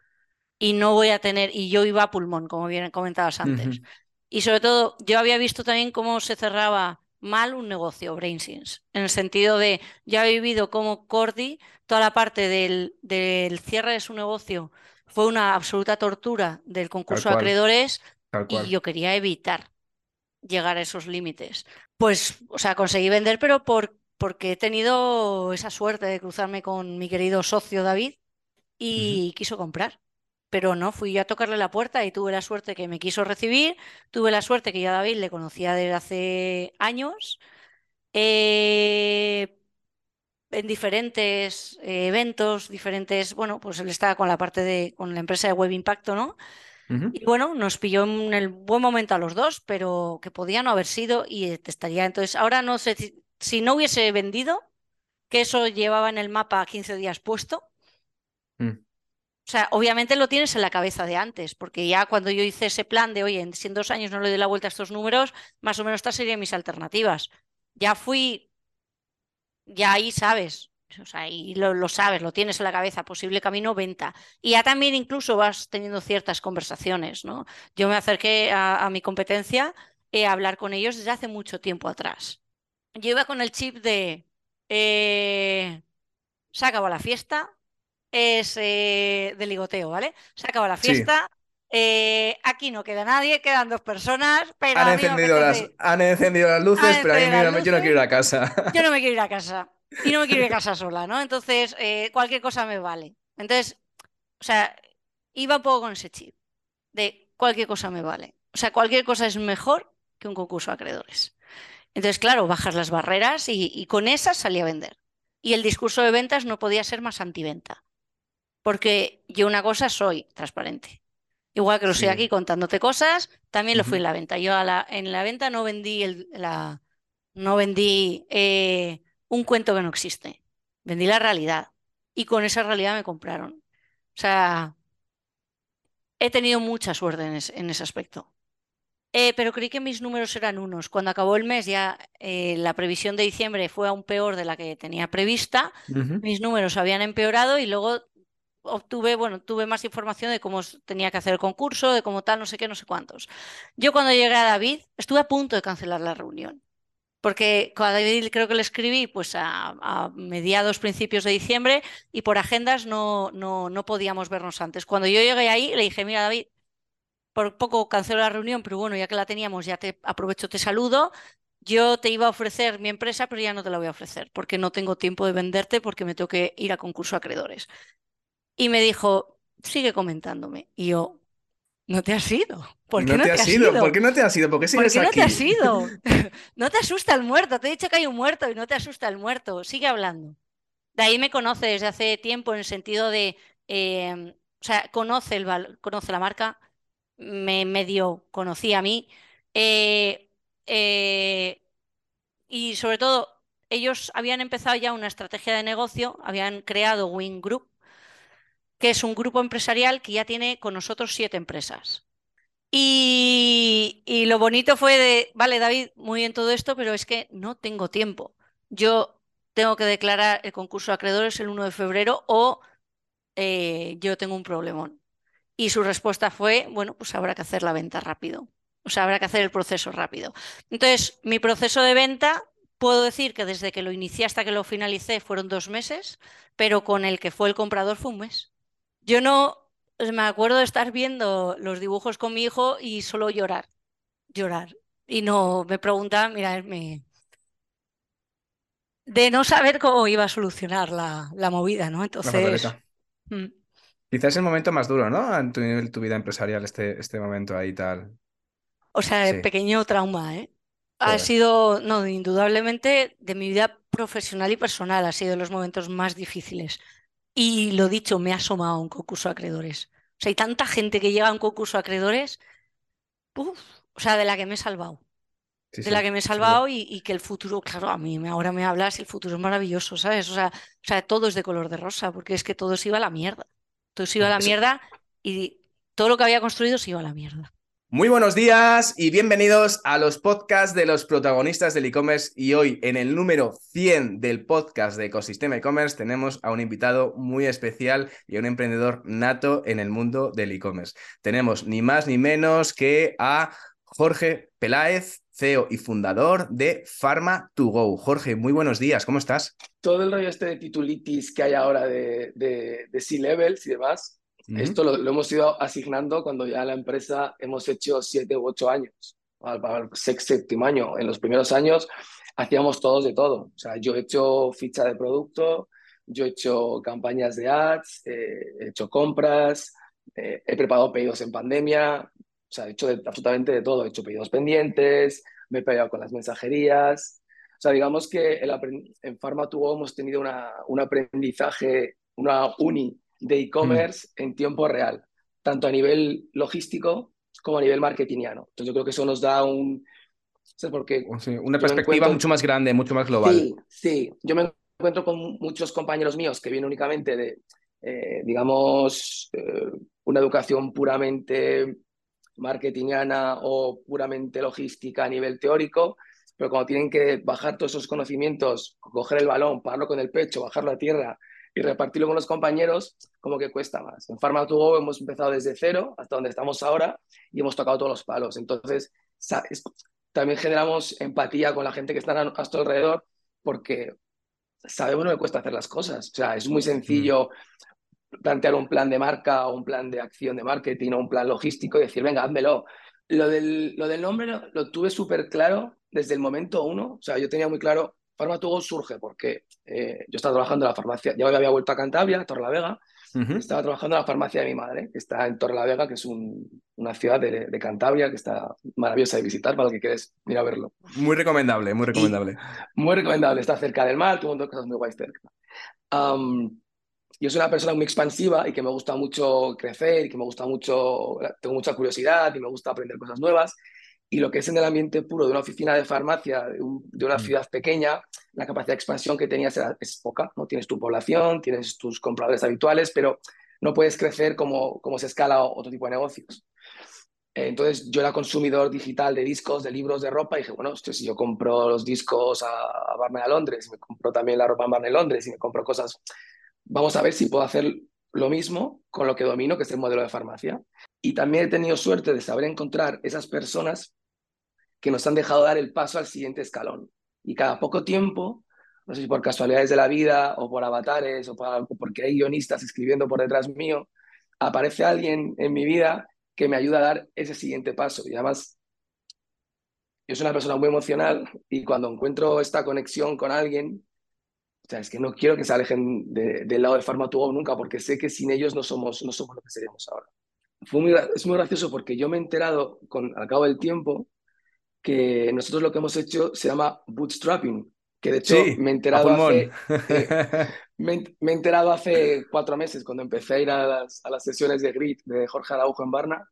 Y no voy a tener, y yo iba a pulmón, como bien comentabas antes. Y sobre todo, yo había visto también cómo se cerraba mal un negocio, BrainSense, en el sentido de, ya he vivido como Cordy, toda la parte del, del cierre de su negocio fue una absoluta tortura del concurso de acreedores y yo quería evitar llegar a esos límites. Pues, o sea, conseguí vender, pero por, porque he tenido esa suerte de cruzarme con mi querido socio David y quiso comprar pero no, fui yo a tocarle la puerta y tuve la suerte que me quiso recibir, tuve la suerte que ya David le conocía desde hace años, eh, en diferentes eh, eventos, diferentes, bueno, pues él estaba con la parte de, con la empresa de Web Impacto, ¿no? Y bueno, nos pilló en el buen momento a los dos, pero que podía no haber sido y estaría. Entonces, ahora no sé si, no hubiese vendido, que eso llevaba en el mapa 15 días puesto, mm. O sea, obviamente lo tienes en la cabeza de antes, porque ya cuando yo hice ese plan de, oye, si en dos años no le doy la vuelta a estos números, más o menos estas serían mis alternativas. Ya fui, ya ahí sabes, o sea, ahí lo, sabes, lo tienes en la cabeza, posible camino, venta. Y ya también incluso vas teniendo ciertas conversaciones, ¿no? Yo me acerqué a, mi competencia a hablar con ellos desde hace mucho tiempo atrás. Yo iba con el chip de, eh, se acabó la fiesta, es eh, de ligoteo, ¿vale? Se acaba la fiesta. Eh, aquí no queda nadie, quedan dos personas, pero han, encendido, las, han encendido las luces, pero yo no quiero ir a casa. Yo no me quiero ir a casa y no me quiero ir a casa sola, ¿no? Entonces, eh, cualquier cosa me vale. Entonces, o sea, iba un poco con ese chip de cualquier cosa me vale. O sea, cualquier cosa es mejor que un concurso de acreedores. Entonces, claro, bajas las barreras y, y con esas salí a vender. Y el discurso de ventas no podía ser más antiventa. Porque yo una cosa soy transparente Igual que lo Sí. aquí contándote cosas, también lo fui en la venta. Yo a la- en la venta no vendí, el- la, no vendí eh, un cuento que no existe, vendí la realidad y con esa realidad me compraron. O sea, he tenido mucha suerte en, es- en ese aspecto. Eh, pero creí que mis números eran unos. Cuando acabó el mes ya eh, la previsión de diciembre fue aún peor de la que tenía prevista. Mis números habían empeorado y luego obtuve, bueno, tuve más información de cómo tenía que hacer el concurso, de cómo tal, no sé qué, no sé cuántos. Yo cuando llegué a David estuve a punto de cancelar la reunión. Porque a David creo que le escribí pues a, a mediados, principios de diciembre y por agendas no, no, no podíamos vernos antes. Cuando yo llegué ahí le dije, mira David, por poco cancelo la reunión, pero bueno, ya que la teníamos, ya te aprovecho, te saludo. Yo te iba a ofrecer mi empresa, pero ya no te la voy a ofrecer porque no tengo tiempo de venderte porque me tengo que ir a concurso acreedores. Y me dijo, sigue comentándome. Y yo, no te has ido. ¿Por qué no te has ido? ¿Por qué no te has ido? ¿Por qué ¿Por sigues qué no aquí? te has ido? No te asusta el muerto. Te he dicho que hay un muerto y no te asusta el muerto. Sigue hablando. De ahí me conoce desde hace tiempo en el sentido de, eh, o sea, conoce, el conoce la marca, me medio conocía a mí. eh, eh, y sobre todo, ellos habían empezado ya una estrategia de negocio, habían creado Wing Group, que es un grupo empresarial que ya tiene con nosotros siete empresas. Y, y lo bonito fue de, vale, David, muy bien todo esto, pero es que no tengo tiempo. Yo tengo que declarar el concurso de acreedores el 1 de febrero o eh, yo tengo un problemón. Y su respuesta fue, bueno, pues habrá que hacer la venta rápido. O sea, habrá que hacer el proceso rápido. Entonces, mi proceso de venta, puedo decir que desde que lo inicié hasta que lo finalicé fueron dos meses, pero con el que fue el comprador fue un mes. Yo no me acuerdo de estar viendo los dibujos con mi hijo y solo llorar, llorar. Y no me preguntaban, mira, me... de no saber cómo iba a solucionar la, la movida, ¿no? Entonces, pataleta. Quizás es el momento más duro, ¿no? En tu nivel, tu vida empresarial, este, este momento ahí tal. o sea, Sí. pequeño trauma, ¿eh? Ha Joder. sido, no, indudablemente de mi vida profesional y personal, ha sido de los momentos más difíciles. Y lo dicho, me ha asomado a un concurso de acreedores. O sea, hay tanta gente que llega a un concurso de acreedores, uf, o sea, de la que me he salvado. Sí, de la sí, que me he salvado y, y que el futuro, claro, a mí me- ahora me hablas y el futuro es maravilloso, ¿sabes? O sea, o sea, todo es de color de rosa, porque es que todo se iba a la mierda. Todo se iba a la mierda y todo lo que había construido se iba a la mierda. Muy buenos días y bienvenidos a los podcasts de los protagonistas del e-commerce y hoy en el número 100 del podcast de Ecosistema e-commerce tenemos a un invitado muy especial y a un emprendedor nato en el mundo del e-commerce. Tenemos ni más ni menos que a Jorge Peláez, CEO y fundador de Pharma2Go. Jorge, muy buenos días, ¿cómo estás? todo el rollo este de titulitis que hay ahora de, de, de C-levels y demás, esto lo, lo hemos ido asignando cuando ya la empresa hemos hecho siete u ocho años, al, al sex- séptimo año. En los primeros años hacíamos todos de todo. O sea, yo he hecho ficha de producto, yo he hecho campañas de ads, eh, he hecho compras, eh, he preparado pedidos en pandemia, sea, he hecho de- absolutamente de todo. He hecho pedidos pendientes, me he peleado con las mensajerías. O sea, digamos que el en Pharma2Go hemos tenido una, un aprendizaje, una uni de e-commerce en tiempo real, tanto a nivel logístico como a nivel marketingiano. Entonces yo creo que eso nos da un... ¿sabes? Porque Sí, una perspectiva encuentro- mucho más grande, mucho más global. Sí, sí. Yo me encuentro con muchos compañeros míos que vienen únicamente de, eh, digamos, eh, una educación puramente marketingiana o puramente logística a nivel teórico, pero cuando tienen que bajar todos esos conocimientos, coger el balón, pararlo con el pecho, bajarlo a tierra y repartirlo con los compañeros, como que cuesta más. En Pharma2Go hemos empezado desde cero hasta donde estamos ahora y hemos tocado todos los palos. Entonces, también generamos empatía con la gente que está a nuestro alrededor porque sabemos lo que cuesta hacer las cosas. O sea, es muy sencillo plantear un plan de marca o un plan de acción de marketing o un plan logístico y decir, venga, házmelo. Lo del, lo del nombre lo, lo tuve súper claro desde el momento uno. O sea, yo tenía muy claro, Pharma2Go surge porque eh, yo estaba trabajando en la farmacia, ya había vuelto a Cantabria, a Torrelavega, Ujú. estaba trabajando en la farmacia de mi madre, que está en Torrelavega, que es un- una ciudad de, de Cantabria que está maravillosa de visitar para el que quieres ir a verlo. Muy recomendable, muy recomendable. Muy recomendable, está cerca del mar, tuvo un montón de cosas muy guays cerca. Am, yo soy una persona muy expansiva y que me gusta mucho crecer y que me gusta mucho, tengo mucha curiosidad y me gusta aprender cosas nuevas. Y lo que es en el ambiente puro de una oficina de farmacia, de, una mm. ciudad pequeña, la capacidad de expansión que tenías es poca. ¿no? Tienes tu población, tienes tus compradores habituales, pero no puedes crecer como, como se escala otro tipo de negocios. Entonces yo era consumidor digital de discos, de libros, de ropa y dije, bueno, si yo compro los discos a, a Barney a Londres, me compro también la ropa en Barney a Londres y me compro cosas, vamos a ver si puedo hacer lo mismo con lo que domino, que es el modelo de farmacia. Y también he tenido suerte de saber encontrar esas personas que nos han dejado dar el paso al siguiente escalón. Y cada poco tiempo, no sé si por casualidades de la vida o por avatares o, o porque hay guionistas escribiendo por detrás mío, aparece alguien en mi vida que me ayuda a dar ese siguiente paso. Y además, yo soy una persona muy emocional y cuando encuentro esta conexión con alguien, o sea, es que no quiero que se alejen del lado de Farmatuo nunca, porque sé que sin ellos no somos, no somos lo que seríamos ahora. Fue muy, es muy gracioso porque yo me he enterado con, al cabo del tiempo que nosotros lo que hemos hecho se llama bootstrapping, que de hecho me, he enterado hace, me, he enterado hace cuatro meses cuando empecé a ir a las, a las sesiones de Grit de Jorge Araujo en Barna,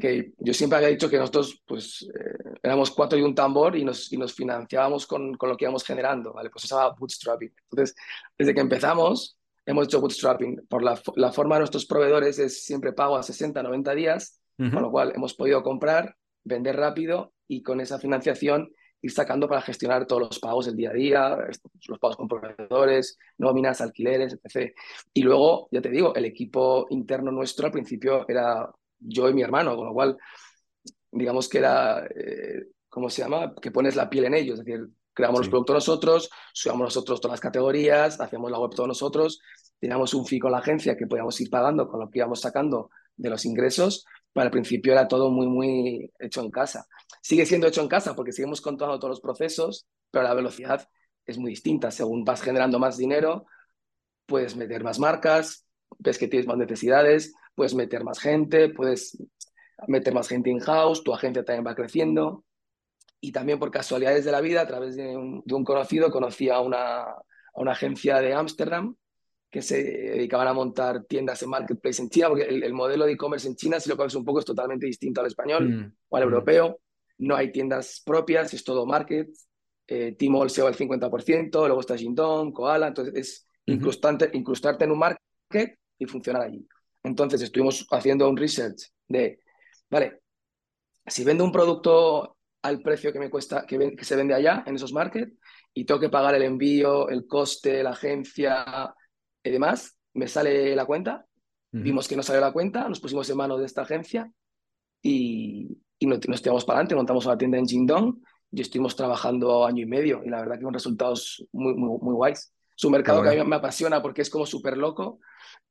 que yo siempre había dicho que nosotros pues eh, éramos cuatro y un tambor y nos, y nos financiábamos con, con, lo que íbamos generando, ¿vale? Pues se llama bootstrapping. Entonces, desde que empezamos hemos hecho bootstrapping. Por la, la forma de nuestros proveedores es siempre pago a 60, 90 días, con lo cual hemos podido comprar, vender rápido y con esa financiación ir sacando para gestionar todos los pagos del día a día, los pagos con proveedores, nóminas, alquileres, etc. Y luego, ya te digo, el equipo interno nuestro al principio era yo y mi hermano, con lo cual, digamos que era, eh, ¿cómo se llama? Que pones la piel en ellos, es decir, creamos los productos nosotros, subamos nosotros todas las categorías, hacemos la web todos nosotros, teníamos un fee con la agencia que podíamos ir pagando con lo que íbamos sacando de los ingresos, pero al principio era todo muy, muy hecho en casa. Sigue siendo hecho en casa porque seguimos controlando todos los procesos, pero la velocidad es muy distinta. Según vas generando más dinero, puedes meter más marcas, ves que tienes más necesidades, puedes meter más gente, puedes meter más gente in-house, tu agencia también va creciendo. Y también por casualidades de la vida, a través de un, conocido, conocí a una, a una agencia de Ámsterdam que se dedicaban a montar tiendas en marketplace en China, porque el, modelo de e-commerce en China, si lo conoces un poco, es totalmente distinto al español mm, o al mm. europeo. No hay tiendas propias, es todo market. Eh, Tmall se va al 50%, luego está Jingdong, Koala, entonces es incrustarte en un market y funcionar allí. Entonces estuvimos haciendo un research de, vale, si vendo un producto al precio que me cuesta, que, que se vende allá, en esos markets, y tengo que pagar el envío, el coste, la agencia, y demás, me sale la cuenta, vimos que no salió la cuenta, nos pusimos en manos de esta agencia y, y nos, tiramos para adelante, montamos una tienda en Jingdong y estuvimos trabajando año y medio y la verdad que con resultados muy, muy, muy guays. Es un mercado que a mí me apasiona porque es como súper loco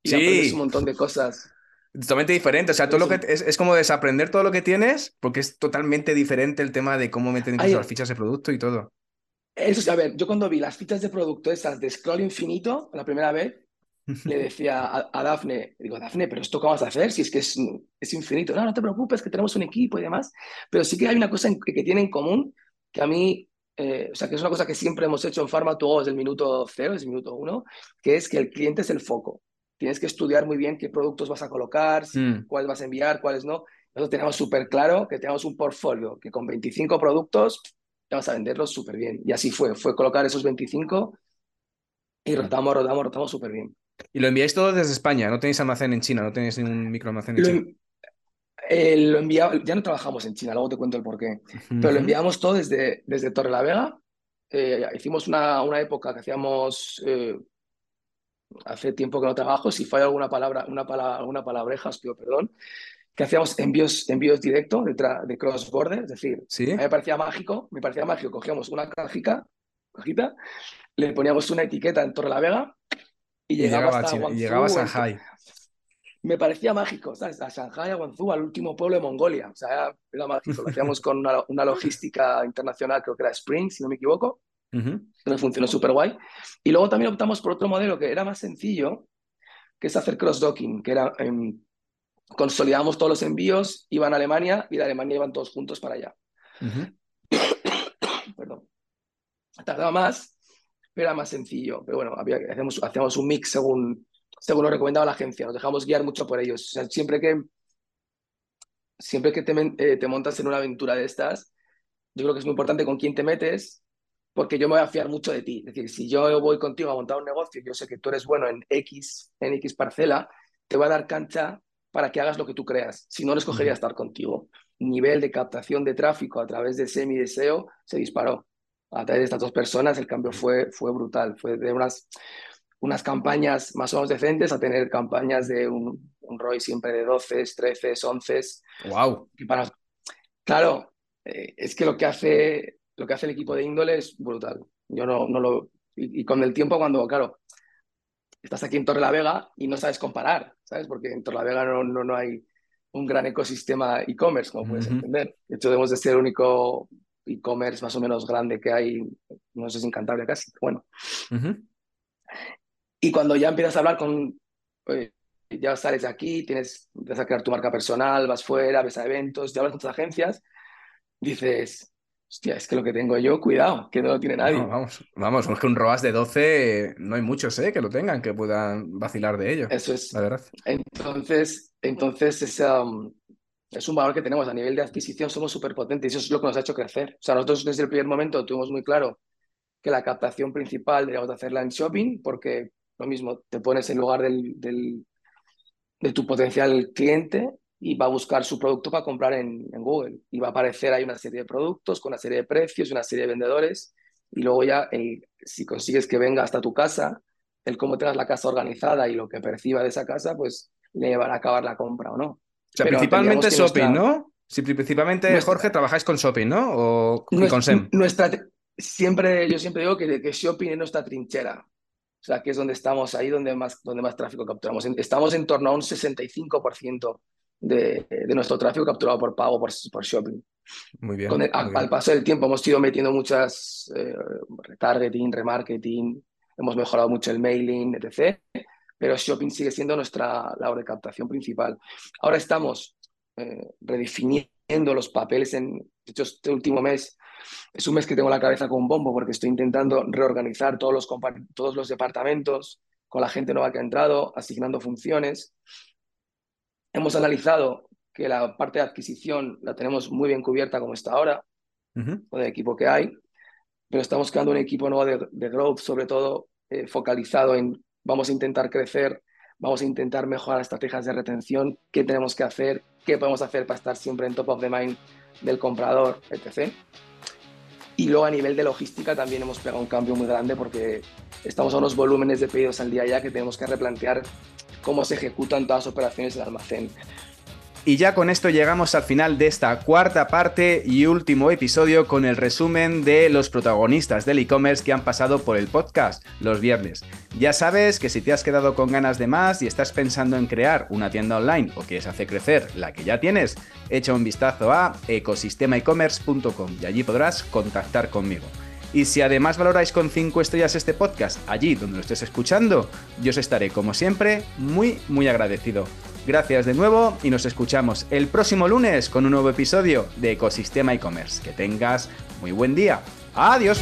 y sí. un montón de cosas. Totalmente diferente, o sea, todo lo que es, es, como desaprender todo lo que tienes porque es totalmente diferente el tema de cómo meten incluso las fichas de producto y todo. Eso, a ver, yo cuando vi las fichas de producto esas de scroll infinito la primera vez, le decía a, Dafne, digo, Dafne, pero esto cómo vas a hacer si es que es, es, infinito. No, no te preocupes, que tenemos un equipo y demás. Pero sí que hay una cosa que, que tiene en común que a mí, eh, o sea, que es una cosa que siempre hemos hecho en Pharma desde el minuto cero, desde el minuto uno, que es que el cliente es el foco. Tienes que estudiar muy bien qué productos vas a colocar, mm. cuáles vas a enviar, cuáles no. Nosotros tenemos súper claro que tenemos un portfolio que con 25 productos vamos a venderlos súper bien. Y así fue, fue colocar esos 25 y rotamos, rotamos, rotamos súper bien. Y lo enviáis todo desde España, no tenéis almacén en China, no tenéis ningún microalmacén en China. Eh, lo enviamos, ya no trabajamos en China, luego te cuento el porqué, pero lo enviamos todo desde, desde Torre la Vega. Eh, hicimos una, una época que hacíamos, eh, hace tiempo que no trabajo, si falla alguna palabra, una palabra, alguna palabreja, os pido perdón, que hacíamos envíos, envíos directos de, de cross border, es decir, ¿Sí? a mí me parecía mágico, me parecía mágico, cogíamos una cajita, cajita, le poníamos una etiqueta en Torre la Vega y, llegaba, hasta y llegaba a Shanghai. Me parecía mágico, ¿sabes? A Shanghai, a Guangzhou, al último pueblo de Mongolia. O sea, era mágico. Lo hacíamos con una, una logística internacional, creo que era Spring, si no me equivoco. Uh funcionó súper guay. Y luego también optamos por otro modelo que era más sencillo, que es hacer cross-docking, que era em, consolidamos todos los envíos, iban a Alemania y de Alemania iban todos juntos para allá. Perdón. Tardaba más, pero era más sencillo. Pero bueno, había, hacíamos, hacíamos un mix según, según lo recomendaba la agencia. Nos dejamos guiar mucho por ellos. O sea, siempre que, siempre que te, eh, te montas en una aventura de estas, yo creo que es muy importante con quién te metes, porque yo me voy a fiar mucho de ti. Es decir, si yo voy contigo a montar un negocio, yo sé que tú eres bueno en X, en X parcela, te va a dar cancha para que hagas lo que tú creas. Si no, no escogería estar contigo. Nivel de captación de tráfico a través de semi deseo se disparó. A través de estas dos personas el cambio fue, fue brutal. Fue de unas, unas campañas más o menos decentes a tener campañas de un, un ROI siempre de 12, 13, 11. ¡Wow! para... Claro, eh, es que lo que, hace, lo que hace el equipo de índole es brutal. Yo no, no lo... Y, y, con el tiempo, cuando, claro, estás aquí en Torre la Vega y no sabes comparar, ¿sabes? Porque en Torre la Vega no, no, no hay un gran ecosistema e-commerce, como puedes uh -huh. entender. De hecho, debemos de ser el único e-commerce más o menos grande que hay, no sé si encantable casi, bueno. Uh -huh. Y cuando ya empiezas a hablar con, oye, ya sales de aquí, tienes, empiezas a crear tu marca personal, vas fuera, ves a eventos, te hablas con tus agencias, dices, hostia, es que lo que tengo yo, cuidado, que no lo tiene nadie. No, vamos, vamos, es que un ROAS de 12 no hay muchos ¿eh? que lo tengan, que puedan vacilar de ello. Eso es. La verdad. Entonces, entonces es, um, es un valor que tenemos a nivel de adquisición, somos súper potentes y eso es lo que nos ha hecho crecer. O sea, nosotros desde el primer momento tuvimos muy claro que la captación principal deberíamos hacerla en shopping porque lo mismo, te pones en lugar del, del, de tu potencial cliente y va a buscar su producto para comprar en, en, Google. Y va a aparecer ahí una serie de productos con una serie de precios, una serie de vendedores. Y luego ya, el, si consigues que venga hasta tu casa, el cómo tengas la casa organizada y lo que perciba de esa casa, pues le llevará a acabar la compra o no. O sea, Pero principalmente shopping, nuestra... ¿no? Si principalmente, nuestra... Jorge, trabajáis con shopping, ¿no? O nuestra, con SEM. Nuestra, siempre, yo siempre digo que, que shopping es nuestra trinchera. O sea, que es donde estamos, ahí donde más, donde más tráfico capturamos. Estamos en torno a un 65% de, de, nuestro tráfico capturado por pago, por, por shopping. Muy bien. Con el, muy al, bien. al, paso del tiempo hemos ido metiendo muchas eh, retargeting, remarketing, hemos mejorado mucho el mailing, etc. Pero shopping sigue siendo nuestra labor de captación principal. Ahora estamos eh, redefiniendo los papeles. En, de hecho, este último mes es un mes que tengo la cabeza con un bombo porque estoy intentando reorganizar todos los, todos los departamentos con la gente nueva que ha entrado, asignando funciones. Hemos analizado que la parte de adquisición la tenemos muy bien cubierta como está ahora, uh -huh. con el equipo que hay, pero estamos creando un equipo nuevo de, de growth, sobre todo eh, focalizado en vamos a intentar crecer, vamos a intentar mejorar estrategias de retención, qué tenemos que hacer, qué podemos hacer para estar siempre en top of the mind del comprador, etc. Y luego a nivel de logística también hemos pegado un cambio muy grande porque estamos a unos volúmenes de pedidos al día ya que tenemos que replantear cómo se ejecutan todas las operaciones del almacén. Y ya con esto llegamos al final de esta cuarta parte y último episodio con el resumen de los protagonistas del e-commerce que han pasado por el podcast los viernes. Ya sabes que si te has quedado con ganas de más y estás pensando en crear una tienda online o quieres hacer crecer la que ya tienes, echa un vistazo a ecosistemaecommerce.com y allí podrás contactar conmigo. Y si además valoráis con 5 estrellas este podcast allí donde lo estés escuchando, yo os estaré como siempre muy muy agradecido. Gracias de nuevo y nos escuchamos el próximo lunes con un nuevo episodio de Ecosistema e-commerce. Que tengas muy buen día. Adiós.